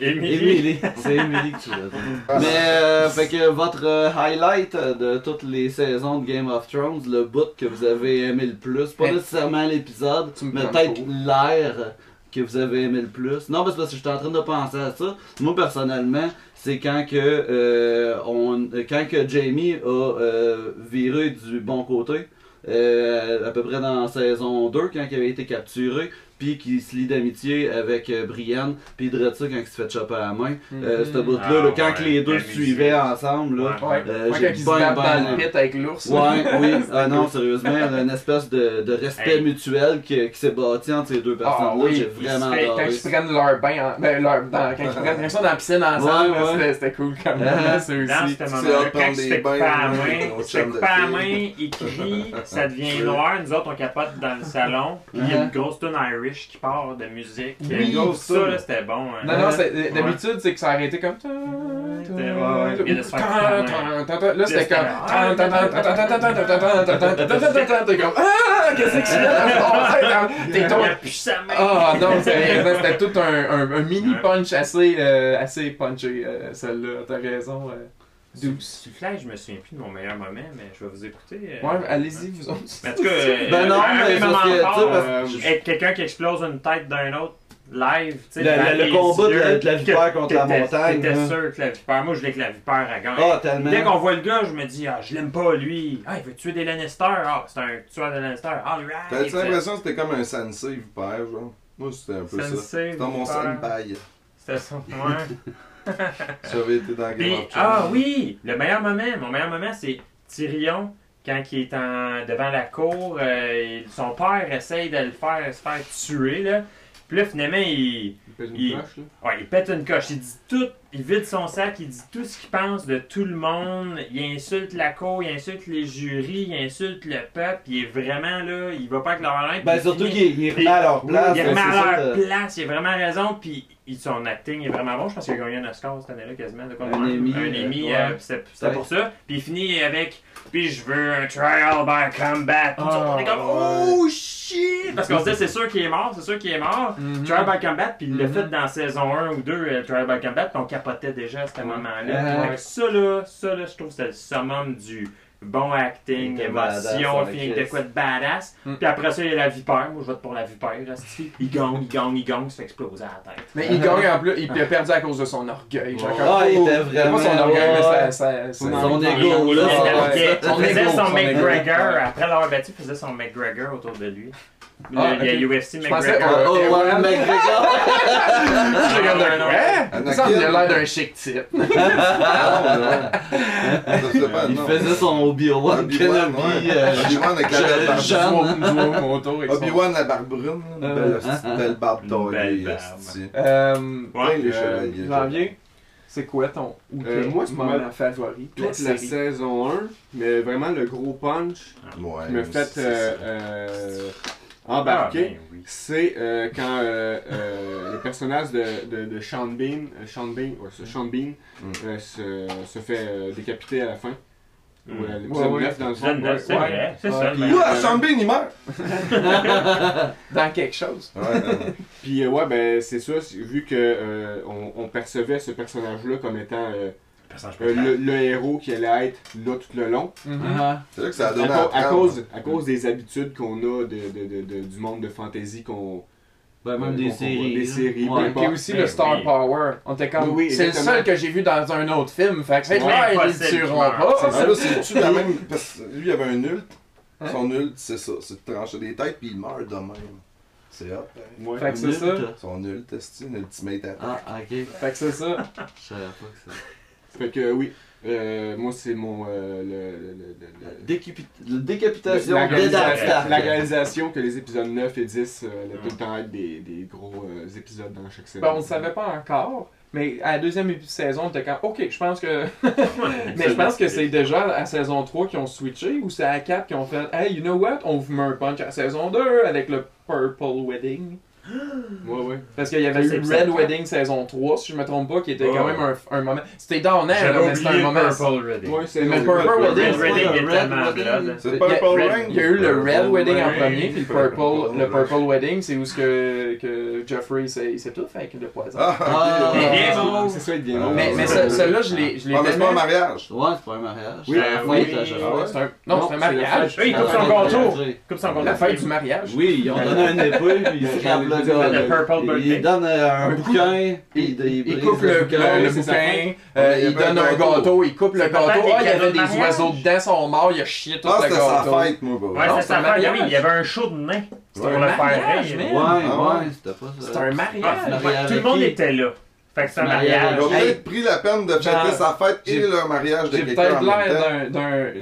Émilie. Émilie, c'est Émilie que tu veux dire. Mais, euh, fait que votre euh, highlight de toutes les saisons de Game of Thrones, le bout que vous avez aimé le plus, pas Mais- nécessairement l'épisode, mais peut-être l'air que vous avez aimé le plus. Non, parce que j'étais en train de penser à ça. Moi, personnellement, c'est quand que, euh, on, quand que Jamie a euh, viré du bon côté. Euh, à peu près dans saison 2 quand il avait été capturé puis qui se lie d'amitié avec euh, Brienne, puis de ça quand il se fait chopper à la main. Euh, Mhm. ce bout-là, Ah, là, quand ouais, que les deux se suivaient ensemble, là, Ouais. Ouais. euh, j'ai quand ils le pit avec l'ours. Ouais, oui. Ah non, sérieusement, une espèce de, de respect Hey. mutuel qui, qui s'est bâti entre ces deux Ah, personnes-là. oui, J'ai vraiment Quand ils se prennent leur bain, en- ben, leur, dans, quand ils prennent quand ils sont dans la piscine ensemble, Ouais, là, ouais. c'était- cool comme Ah. ça Dans aussi. ce C'est de quand prendre il se fait couper à la main, nos il se fait chums de couper à la filles. main, il crie, ça devient noir, nous autres on capote dans le salon, il y a une grosse tune Qui part de musique. Oui, ça. là, c'était bon. hein. Non, non, c'est- Ouais. d'habitude, c'est que ça arrêtait comme. Là, c'était comme. Ah, T'es comme. Ah, qu'est-ce que c'est? T'es. Ah non, c'était tout un, mini punch assez, euh, punché, euh, celle-là. T'as raison. Euh, douce. Du flash, je me souviens plus de mon meilleur moment, mais je vais vous écouter. euh. Ouais, allez-y, vous autres. Mais en tout cas, euh, Ben non, un mais parce que, tu Euh, être quelqu'un qui explose une tête d'un autre live, tu sais, Le- combat de la- yeux, de la vipère contre la montagne, T'étais hein. sûr que la vipère, moi je voulais que la vipère elle gagne. Ah, tellement. Dès qu'on voit le gars, je me dis, ah, je l'aime pas lui. Ah, il veut tuer des Lannister. Ah, c'est un tueur de Lannister. Ah, lui, T'as-tu l'impression que c'était comme un sensei vipère, genre? Moi, c'était un peu ça. C'était mon senpai. C'était ça. Ouais. Été dans Game Puis, of Thrones. ah oui, le meilleur moment, mon meilleur moment, c'est Tyrion quand il est en, devant la cour. euh, son père essaye de le faire se faire tuer là. Puis là, finalement, il, il pèse une Il- cloche, là. ouais, il pète une coche. Il dit tout, il vide son sac, il dit tout ce qu'il pense de tout le monde. Il insulte la cour, il insulte les jurys, il insulte le peuple. Il est vraiment là, il va pas avec leur linge. Ben, surtout il qu'il il remet à leur place. il ben, remet c'est à leur place, il a vraiment raison, puis il- son acting est vraiment bon. Je pense qu'il a gagné un Oscar cette année-là quasiment. De quoi Un. Emmy, Un euh, Emmy, ouais. euh, c'était pour ça. Puis il finit avec, puis je veux un trial by combat. Ah, on est comme, oh shit! Parce qu'on se dit, c'est sûr qu'il est mort, c'est sûr qu'il est mort. Mhm. Trial by Combat, puis il l'a Mhm. fait dans saison 1 ou 2, euh, Trial by Combat, puis on capotait déjà à ce moment-là. Que ça là, ça là, je trouve que c'était le summum du bon acting, Il était émotion, ouais, de quoi de badass. Mm. Puis après ça, il y a la vipère. Moi, je vote pour la vipère. Il gagne, il gagne, il gagne, il se fait exploser à la tête. Mais il gagne en plus, il a perdu à cause de son orgueil. Genre, Ah, il oh, était c'est vraiment- Pas son orgueil, mais ouais. ça. ça, ça- Son Il- ego, il là, son Il faisait son son ego. McGregor. Après l'avoir battu, il faisait son McGregor autour de lui. Ah, Le- Il y a. UFC Je pensais- McGregor. Oh, ouais, Ouais. McGregor! Je non, Ouais, ça, il a l'air d'un chic type. Ah, non. Fait pas, Il non. faisait son Obi-Wan Obi-Wan, Kenobi. ouais. euh, Obi-Wan avec la barbe. son- Obi-Wan la barbe brune, une Euh, belle, hein, une belle barbe esti. Euh, Plein les euh, chevaliers. Janvier, c'est quoi ton ou Euh, moi, c'est mal- favori? Toute la, série? saison 1, mais vraiment le gros punch Ouais, qui me fait c'est euh, euh, Ah, ben oui. c'est euh, quand euh, euh, le personnage de, de, de Sean Bean, euh, Sean Bean, ouais, c'est Sean Bean Mm. euh, se, se fait euh, décapiter à la fin. Mm. Ou à l'épisode Ouais, ouais. 9 dans le fond. Ouais. c'est Ouais, ça. puis- Sean Bean, il meurt! Dans quelque chose. Ouais, ouais. Puis ouais, ben c'est ça, vu que euh, on, on percevait ce personnage-là comme étant euh, Personnage euh, le, le héros qui allait être là tout le long. Ah, C'est là que ça a À, donné à cause, à cause des habitudes qu'on a de, de, de, de- du monde de fantasy qu'on. Ben, même des séries. Des séries, Ouais. aussi Ben le Star oui. Power. On était comme. Oui, c'est le seul que j'ai vu dans un autre film. Fait que c'est Ouais, clair, ils le tueront pas. Ah, là, c'est-tu la même. Parce que lui, il avait un ult. Hein? Son ult, c'est ça. C'est de trancher des têtes, puis il meurt de même. C'est hot. Ouais. Fait que c'est ça. Son ult, c'est une ultimate attack. Ah, ok. Fait que c'est ça. Je savais pas que ça. Fait que oui, euh, moi c'est mon. euh, le, le, le- le- le- Décapi- la décapitation la, de réalisation, la que les épisodes 9 et 10 euh, allaient tout le temps être des, des gros euh, épisodes dans chaque saison. Ben, on ne savait pas encore. Mais à la deuxième saison, on était comme, ok, je pense que. mais je pense que c'est déjà à saison 3 qu'ils ont switché ou c'est à 4 qu'ils ont fait, hey, you know what, on vous met un punch à saison 2 avec le Purple Wedding. Ouais, ouais. Parce qu'il y avait eu Red Wedding saison 3, si je me trompe pas, qui était Oh. quand même un, un moment. C'était là, J'avais mais c'était un moment. Purple Reading. Ouais, c'est Mais le- Purple le- Wedding, Red pas est. C'est Il y a- Purple il Rain? Il y a eu le Red Wedding en premier, puis le Purple, le Purple Wedding, c'est où ce que, que Jeffrey s'est il tout fait avec le poison. Ah, Ah. Il est Ah. C'est ça, il devient Ah. mauve. mais mais ce- celui-là, je l'ai je l'ai Ah, mais c'est pas un mariage. Ouais, c'est pas un mariage. Oui, C'est Ah un- Non, c'est un mariage. il coupe son Ah, gâteau. mariage. Coupe son La fête du mariage. Oui, ils ont donné un épée, puis ils Le- gars. le Purple Birthday. Ils donnent euh, un bouquin, puis Il, il coupe le, bouquin. euh, Il il donne un gâteau. il coupe le gâteau. Ah, il y avait des oiseaux dedans, sont morts, il a chié tout Ah, le c'était sa gâteau. fête, moi. Ouais, c'est sa affaire. Il y avait- il un show de nains. C'était Pour le faire. Ouais, Ah ouais, c'était pas ça. C'était un Ah, mariage. mariage tout le monde était là. Fait que c'est un Mariage. Ils ont Hey. peut-être pris la peine de fêter sa fête et j'ai- le mariage de J'ai quelqu'un peut-être en même l'air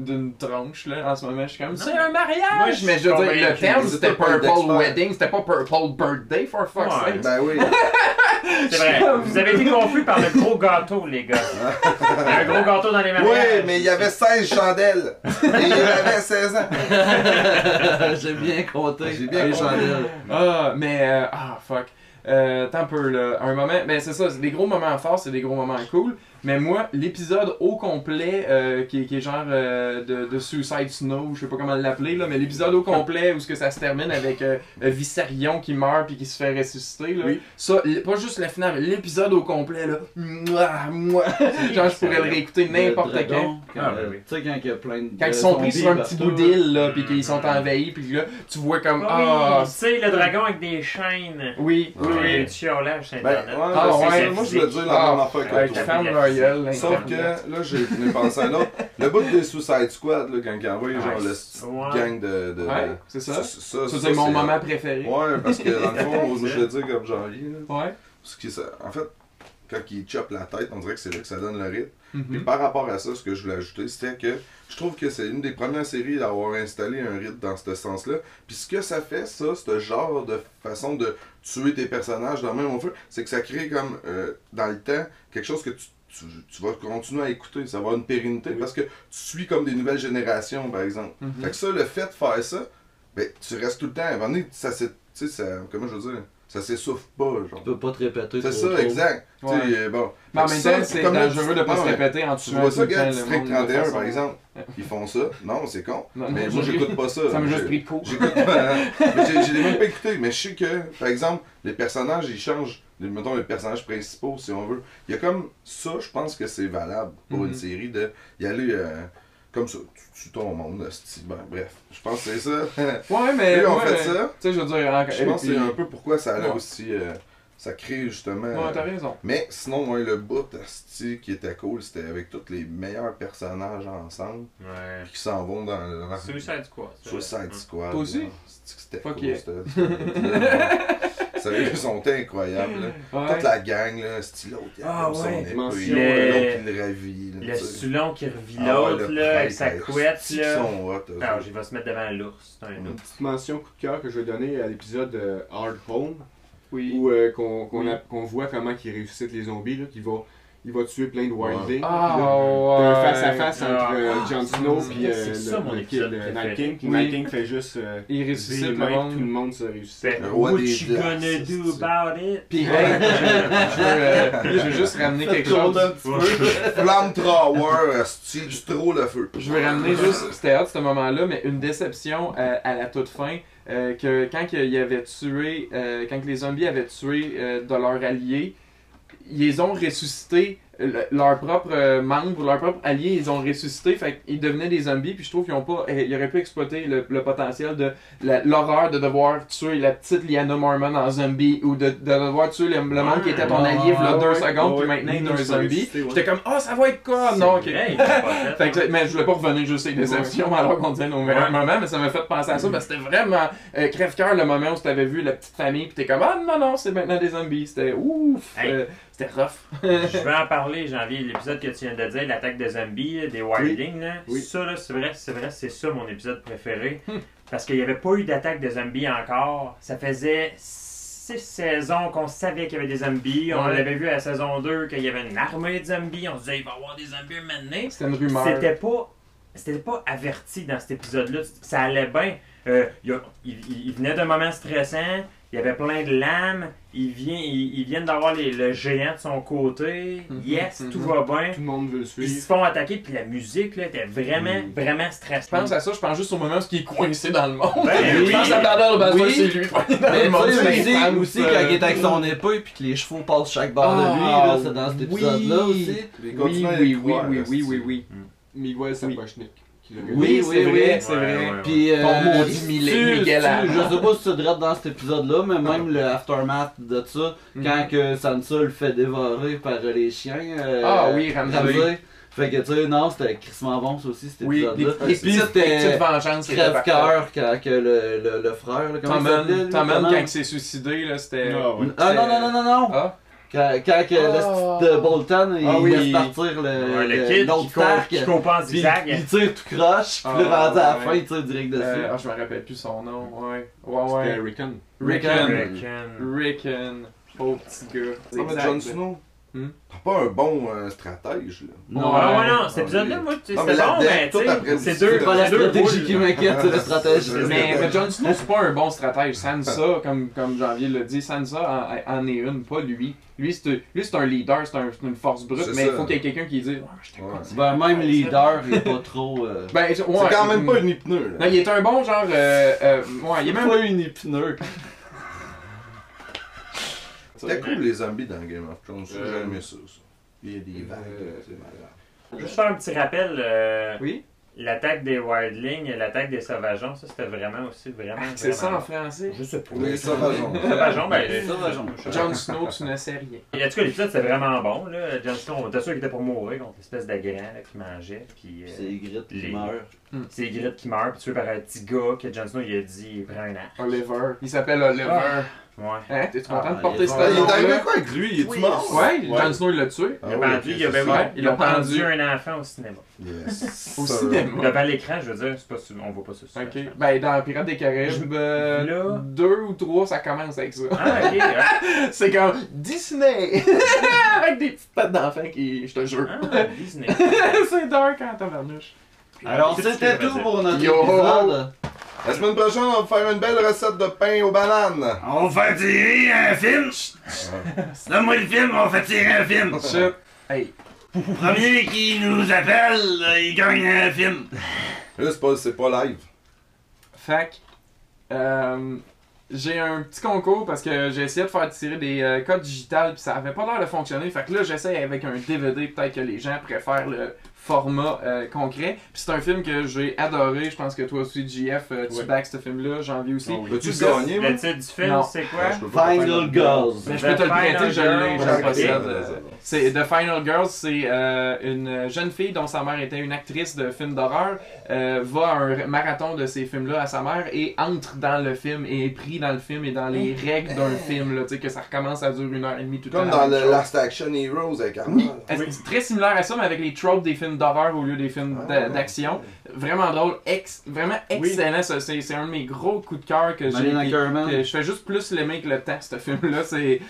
d'une tronche là en ce moment. Je suis comme c'est un mariage. Moi, je mais je veux dire, le convaincu. terme c'était Purple. Wedding, c'était pas Purple Birthday for fuck's Ouais. sake. Ben oui. C'est vrai. Vous avez été confus par le gros gâteau, les gars. Un gros gâteau dans les mariages. Oui, mais il y avait 16 chandelles. Et il avait 16 ans. J'ai bien compté. J'ai bien les compté. chandelles. Ah, mais euh, ah fuck. Euh, attends un peu là. Un moment, ben c'est ça, des gros moments forts, c'est des gros moments cool. Mais moi, l'épisode au complet, euh, qui, est- qui est genre euh, de, de Suicide Snow, je sais pas comment l'appeler là, mais l'épisode au complet où ce que ça se termine avec euh, euh, Viserion qui meurt puis qui se fait ressusciter là. Oui. Ça, pas juste la finale, l'épisode au complet là. Mouah, mouah. genre je pourrais le réécouter n'importe quand. dragon, Ah, oui. Tu sais, quand il y a plein de. Quand ils sont pris sur un petit bout d'île là, puis qu'ils sont envahis, puis là, tu vois comme Ah oui, ah tu sais, le dragon avec des chaînes. oui, oui, du chiolage sur Ben, ouais, Ah, ouais. moi je voulais dire la Ah, même affaire que Gueule, Sauf que là, j'ai penser à l'autre. Le bout des Suicide Squad, là, quand ils envoient genre le gang de. de Ouais, c'est ça. Ça, ça, Ça, ça, c'est mon moment préféré. Ouais, parce que dans le fond, je le dire comme janvier. Ouais. qui, ça- en fait, quand ils chopent la tête, on dirait que c'est là que ça donne le rythme. Puis Mhm. par rapport à ça, ce que je voulais ajouter, c'était que je trouve que c'est une des premières séries à avoir installé un rythme dans ce sens-là. Puis ce que ça fait, ça, ce genre de façon de tuer tes personnages dans le même feu, c'est que ça crée comme, euh, dans le temps, quelque chose que tu, tu, tu vas continuer à écouter. Ça va avoir une pérennité Oui. parce que tu suis comme des nouvelles générations, par exemple. Mhm. Fait que ça, le fait de faire ça, ben, tu restes tout le temps. À un moment donné, ça s'est- tu sais, ça, comment je veux dire, ça s'essouffle pas, genre. Tu peux pas te répéter. C'est ça, trop. exact. Tu sais, bon. Mais en même temps, ça, c'est dangereux tu- de pas se répéter en Tu tuant vois ça, le District monde de 31, façon- par exemple. Ils font ça. Non, c'est con. Non, Mais moi, j'écoute pas ça. Ça m'a juste J'ai- pris de court. J'écoute pas. j'ai même pas écouté. Mais je sais que, par exemple, les personnages, ils changent. Les- Mettons les personnages principaux, si on veut. Il y a comme ça, je pense que c'est valable pour Mhm. une série de y aller euh, comme ça. Tu, tu ton monde, esti. Ben, bref. Je pense que c'est ça. Ouais, mais. Moi, fait ça. Tu sais, je veux dire. Je pense que c'est un peu pourquoi ça allait Ouais. aussi. euh, ça crée justement. Ouais, t'as raison. mais sinon, moi, le bout qui était cool, c'était avec tous les meilleurs personnages ensemble. Ouais. Puis qui s'en vont dans le. Suicide Squad. Suicide Squad. Toi aussi? C'était cool. Sérieux, ils sont incroyables. Là. Ouais. Toute la gang, là, style l'autre, il Ah comme son ouais. Le- l'autre qui le ravit. là, Le. Sulon qui revit Ah ouais, l'autre, là, avec sa couette, là. autres? il va se mettre devant l'ours. C'est un. Une petite mention coup de cœur que je vais donner à l'épisode euh, Hard Home, Oui. où euh, qu'on voit comment ils réussissent les zombies, là, qu'il va, il va tuer plein de wildlings. Ah, puis ouais. T'as un face-à-face Ah, entre euh, ah, Jon c'est- Snow et c'est ça, mon le, épisode le Night. King. Puis Oui. Night King fait juste euh, Il ressuscite le mains, tout le monde. monde se Le roi What des you gonna do about it? Puis, hey, je, je veux, euh, je veux juste ramener quelque chose. Flamethrower, esti, du trop le feu. Je veux ramener juste, c'était hot ce moment-là, mais une déception euh, à la toute fin, euh, que quand il avait tué, euh, quand que les zombies avaient tué euh, de leurs alliés, ils ont ressuscités, euh, leurs propres euh, membres, leurs propres alliés, ils ont ressuscité, fait qu'ils devenaient des zombies, puis je trouve qu'ils ont pas, euh, ils auraient pu exploiter le, le potentiel de l'horreur de devoir tuer la petite Liana Mormon en zombie, ou de, de devoir tuer le, le monde qui était ton allié, voilà deux secondes, puis maintenant il est un zombie. J'étais comme, oh, ça va être quoi? Non, ok. Il fait, que, mais je voulais pas revenir juste sur les déceptions alors qu'on disait nos meilleurs moments, mais ça m'a fait penser à ça parce que c'était vraiment euh, crève-cœur le moment où tu avais vu la petite famille pis t'es comme ah non non c'est maintenant des zombies c'était ouf euh, c'était rough Je vais en parler, janvier, l'épisode que tu viens de dire, l'attaque des zombies, des wildlings, là. Oui. Ça, là, c'est vrai, c'est vrai, c'est ça mon épisode préféré. Parce qu'il n'y avait pas eu d'attaque de zombies encore. Ça faisait six saisons qu'on savait qu'il y avait des zombies. On l'avait vu à la saison 2 qu'il y avait une armée de zombies. On se disait, il va y avoir des zombies maintenant. c'était une rumeur C'était pas. C'était pas averti dans cet épisode-là. Ça allait bien. Euh, il venait d'un moment stressant. Il y avait plein de lames. Il vient, il- ils viennent d'avoir les- le géant de son côté. Mhm, Yes, mhm. tout va bien. Tout le monde veut le Ils suivre. se font attaquer, puis la musique là, était vraiment, Mm. vraiment je stressante. pense à ça je pense juste au moment où il est coincé dans le monde Ben je oui. pense à Battle ben, Oui. c'est lui coincé dans Mais le monde tu sais, c'est les aussi, aussi quand il est avec son épée puis que les chevaux passent chaque bord de lui, Ah, là, c'est dans cet épisode-là oui. aussi. Ils oui oui oui croire, oui oui esti. oui oui Miguel Oui. Sapochnik. Oui, oui, vrai, oui. c'est vrai. Puis, euh, Miguel. Je sais pas si tu dirais dans cet épisode-là, mais même le aftermath de ça, Mhm. quand que Sansa le fait dévorer par euh, les chiens. euh, Ah oui, Ramsay. Fait que tu sais, non, c'était crissement bon ça aussi, cet Oui, des, épisode-là. des Puis c'était parfaites. crève-cœur quand que le, le, le frère, là, comment il s'appelait, Tommen, quand il s'est suicidé, là, c'était. Ah. Ah non, non, non, non, non! Quand, quand le de Bolton, il Ah oui. laisse partir le, Ouais, le le- kid qui qui zigzag. il tire tout croche, puis là, Ah, rendu à la fin, il tire direct dessus. euh, ah, je me rappelle plus son nom. Ouais. Ouais, C'était ouais. Rickon. Rickon. Rickon. Rickon. Pauvre petit gars. Ah. Jon Snow, Hmm? t'as pas un bon euh, stratège, là. Non, ouais, Ouais. non, cet épisode-là, moi, tu sais, Non, mais c'était bon, mais tu c'est c'est deux, C'est pas la c'est stratégie qui m'inquiète, c'est la stratégie. Mais, mais Jon Snow, c'est pas un bon stratège. Sansa, comme, comme Janvier l'a dit, Sansa en, en est une, pas lui. Lui, c'est lui, c'est un leader, c'est un- c'est une force brute, C'est mais il faut qu'il y ait quelqu'un qui dise Ah, je Ouais. Ben, même leader, il est pas trop. Euh... Ben, ouais, C'est quand même pas une hypneux, Non, là. il est un bon genre. Euh, euh, ouais, il est même. pas une épineux. C'était cool les zombies dans Game of Thrones, ça, Euh, j'ai aimé ça, ça. Il y a des vagues, euh, c'est malade. Juste faire un petit rappel. euh, Oui? L'attaque des Wildlings et l'attaque des Sauvageons, ça c'était vraiment aussi vraiment. C'est ça en français? Je sais pas. Les sauvageons. Sauvageons, ben. Les Sauvageons. Jon Snow, tu ne sais rien. Et en tout cas, l'épisode c'était vraiment bon. Là. Jon Snow, on était sûr qu'il était pour mourir contre l'espèce là, qui mangeait. Puis, euh, C'est Grit qui les- meurt. c'est Grit qui meurt, puis tué par un petit gars que Jon Snow il a dit il prend un an. Oliver. Il s'appelle Oliver. Ouais. Hein? T'es content Ah, de porter Ah, il est arrivé quoi avec lui? Il est-tu Oui. mort? Ouais, Ouais. Jon Snow, il l'a tué. Ah Il a pendu, il ça. Ils l'ont pendu. un enfant au cinéma. Yes. Au cinéma. Devant l'écran, je veux dire, c'est pas on voit pas ça. sur Ok. Ben, dans Pirates des Caraïbes, euh, Là. deux ou trois, ça commence avec ça. Ah, ok. ah, C'est comme Disney! avec des petites pattes d'enfant qui. Je te jure. Ah, Disney. c'est dark en tabarnouche. Alors, c'était tout pour notre épisode. La semaine prochaine, on va faire une belle recette de pain aux bananes. On va tirer un film? Donne-moi le film, on fait tirer un film. Hey. Premier qui nous appelle, il gagne un film. Là, c'est pas, c'est pas live. Fac. Euh, j'ai un petit concours parce que j'ai essayé de faire tirer des euh, codes digitales puis ça avait pas l'air de fonctionner. Fait que là, j'essaie avec un DVD, peut-être que les gens préfèrent le format euh, concret. Puis c'est un film que j'ai adoré. Je pense que toi aussi, JF, euh, tu Ouais. back ce film-là. J'en vis aussi. Ah oui. Tu gagner, moi? Le titre du film, Non. c'est quoi? Final Girls. Mais je peux te le The prêter, Final je l'ai, je possède. C'est The Final Girls, c'est euh, une jeune fille dont sa mère était une actrice de films d'horreur, euh, va à un marathon de ces films-là à sa mère et entre dans le film et est pris dans le film et dans les règles d'un film, là, tu sais, que ça recommence, ça dure une heure et demie tout le Comme dans le. Last Action Heroes avec Arnold. Oui, c'est très similaire à ça, mais avec les tropes des films d'horreur au lieu des films Ah, d'action. Vraiment drôle, ex vraiment excellent. ça. C'est un de mes gros coups de cœur que j'ai. Je fais juste plus l'aimer que le temps, ce film-là. C'est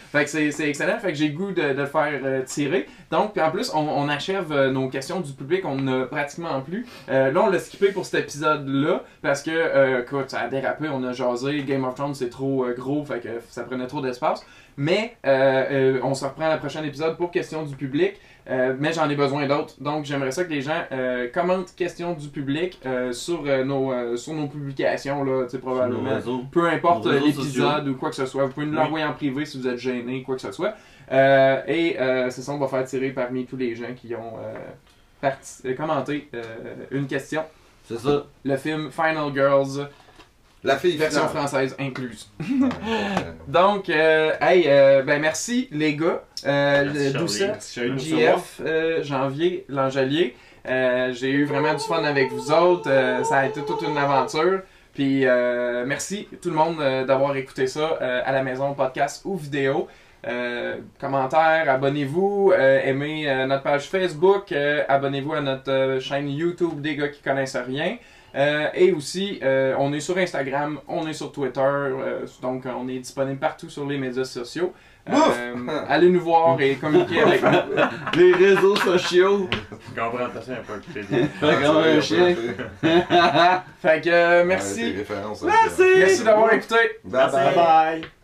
excellent. Fait que j'ai goût de, de le faire euh, tirer. Donc, puis en plus, on, on achève euh, nos questions du public. On en a pratiquement plus. Euh, là, on l'a skippé pour cet épisode-là parce que, euh, écoute, ça a dérapé. On a jasé. Game of Thrones, c'est trop gros. Fait que ça prenait trop d'espace. Mais on se reprend à la prochaine épisode pour questions du public. Euh, mais j'en ai besoin d'autres. Donc j'aimerais ça que les gens euh, commentent questions du public euh, sur, euh, nos, sur nos publications, là, probablement. réseaux. Peu importe l'épisode ou quoi que ce soit. Vous pouvez nous Oui. l'envoyer en privé si vous êtes gêné, quoi que ce soit. Et c'est ça, on va faire tirer parmi tous les gens qui ont commenté une question. C'est ça. Le film Final Girls, La fille version finale. française incluse. Ouais. Donc, euh, hey, euh, ben merci les gars. Euh, Merci, le- Charlie. Doucet. JF, euh, Janvier, L'Angelier. Euh, J'ai eu vraiment du fun avec vous autres. Euh, ça a été toute une aventure. Puis euh, merci tout le monde euh, d'avoir écouté ça euh, à la maison, podcast ou vidéo. Euh, commentaires, abonnez-vous, euh, aimez euh, notre page Facebook, euh, abonnez-vous à notre euh, chaîne YouTube des gars qui connaissent rien. Euh, et aussi, euh, on est sur Instagram, on est sur Twitter, euh, donc on est disponible partout sur les médias sociaux. Euh, allez nous voir et communiquer avec nous. Les réseaux sociaux. Je comprends ça, il a pas un chien. Fait que euh, merci. références, Merci. Merci d'avoir écouté. Bye Merci. bye. Bye bye.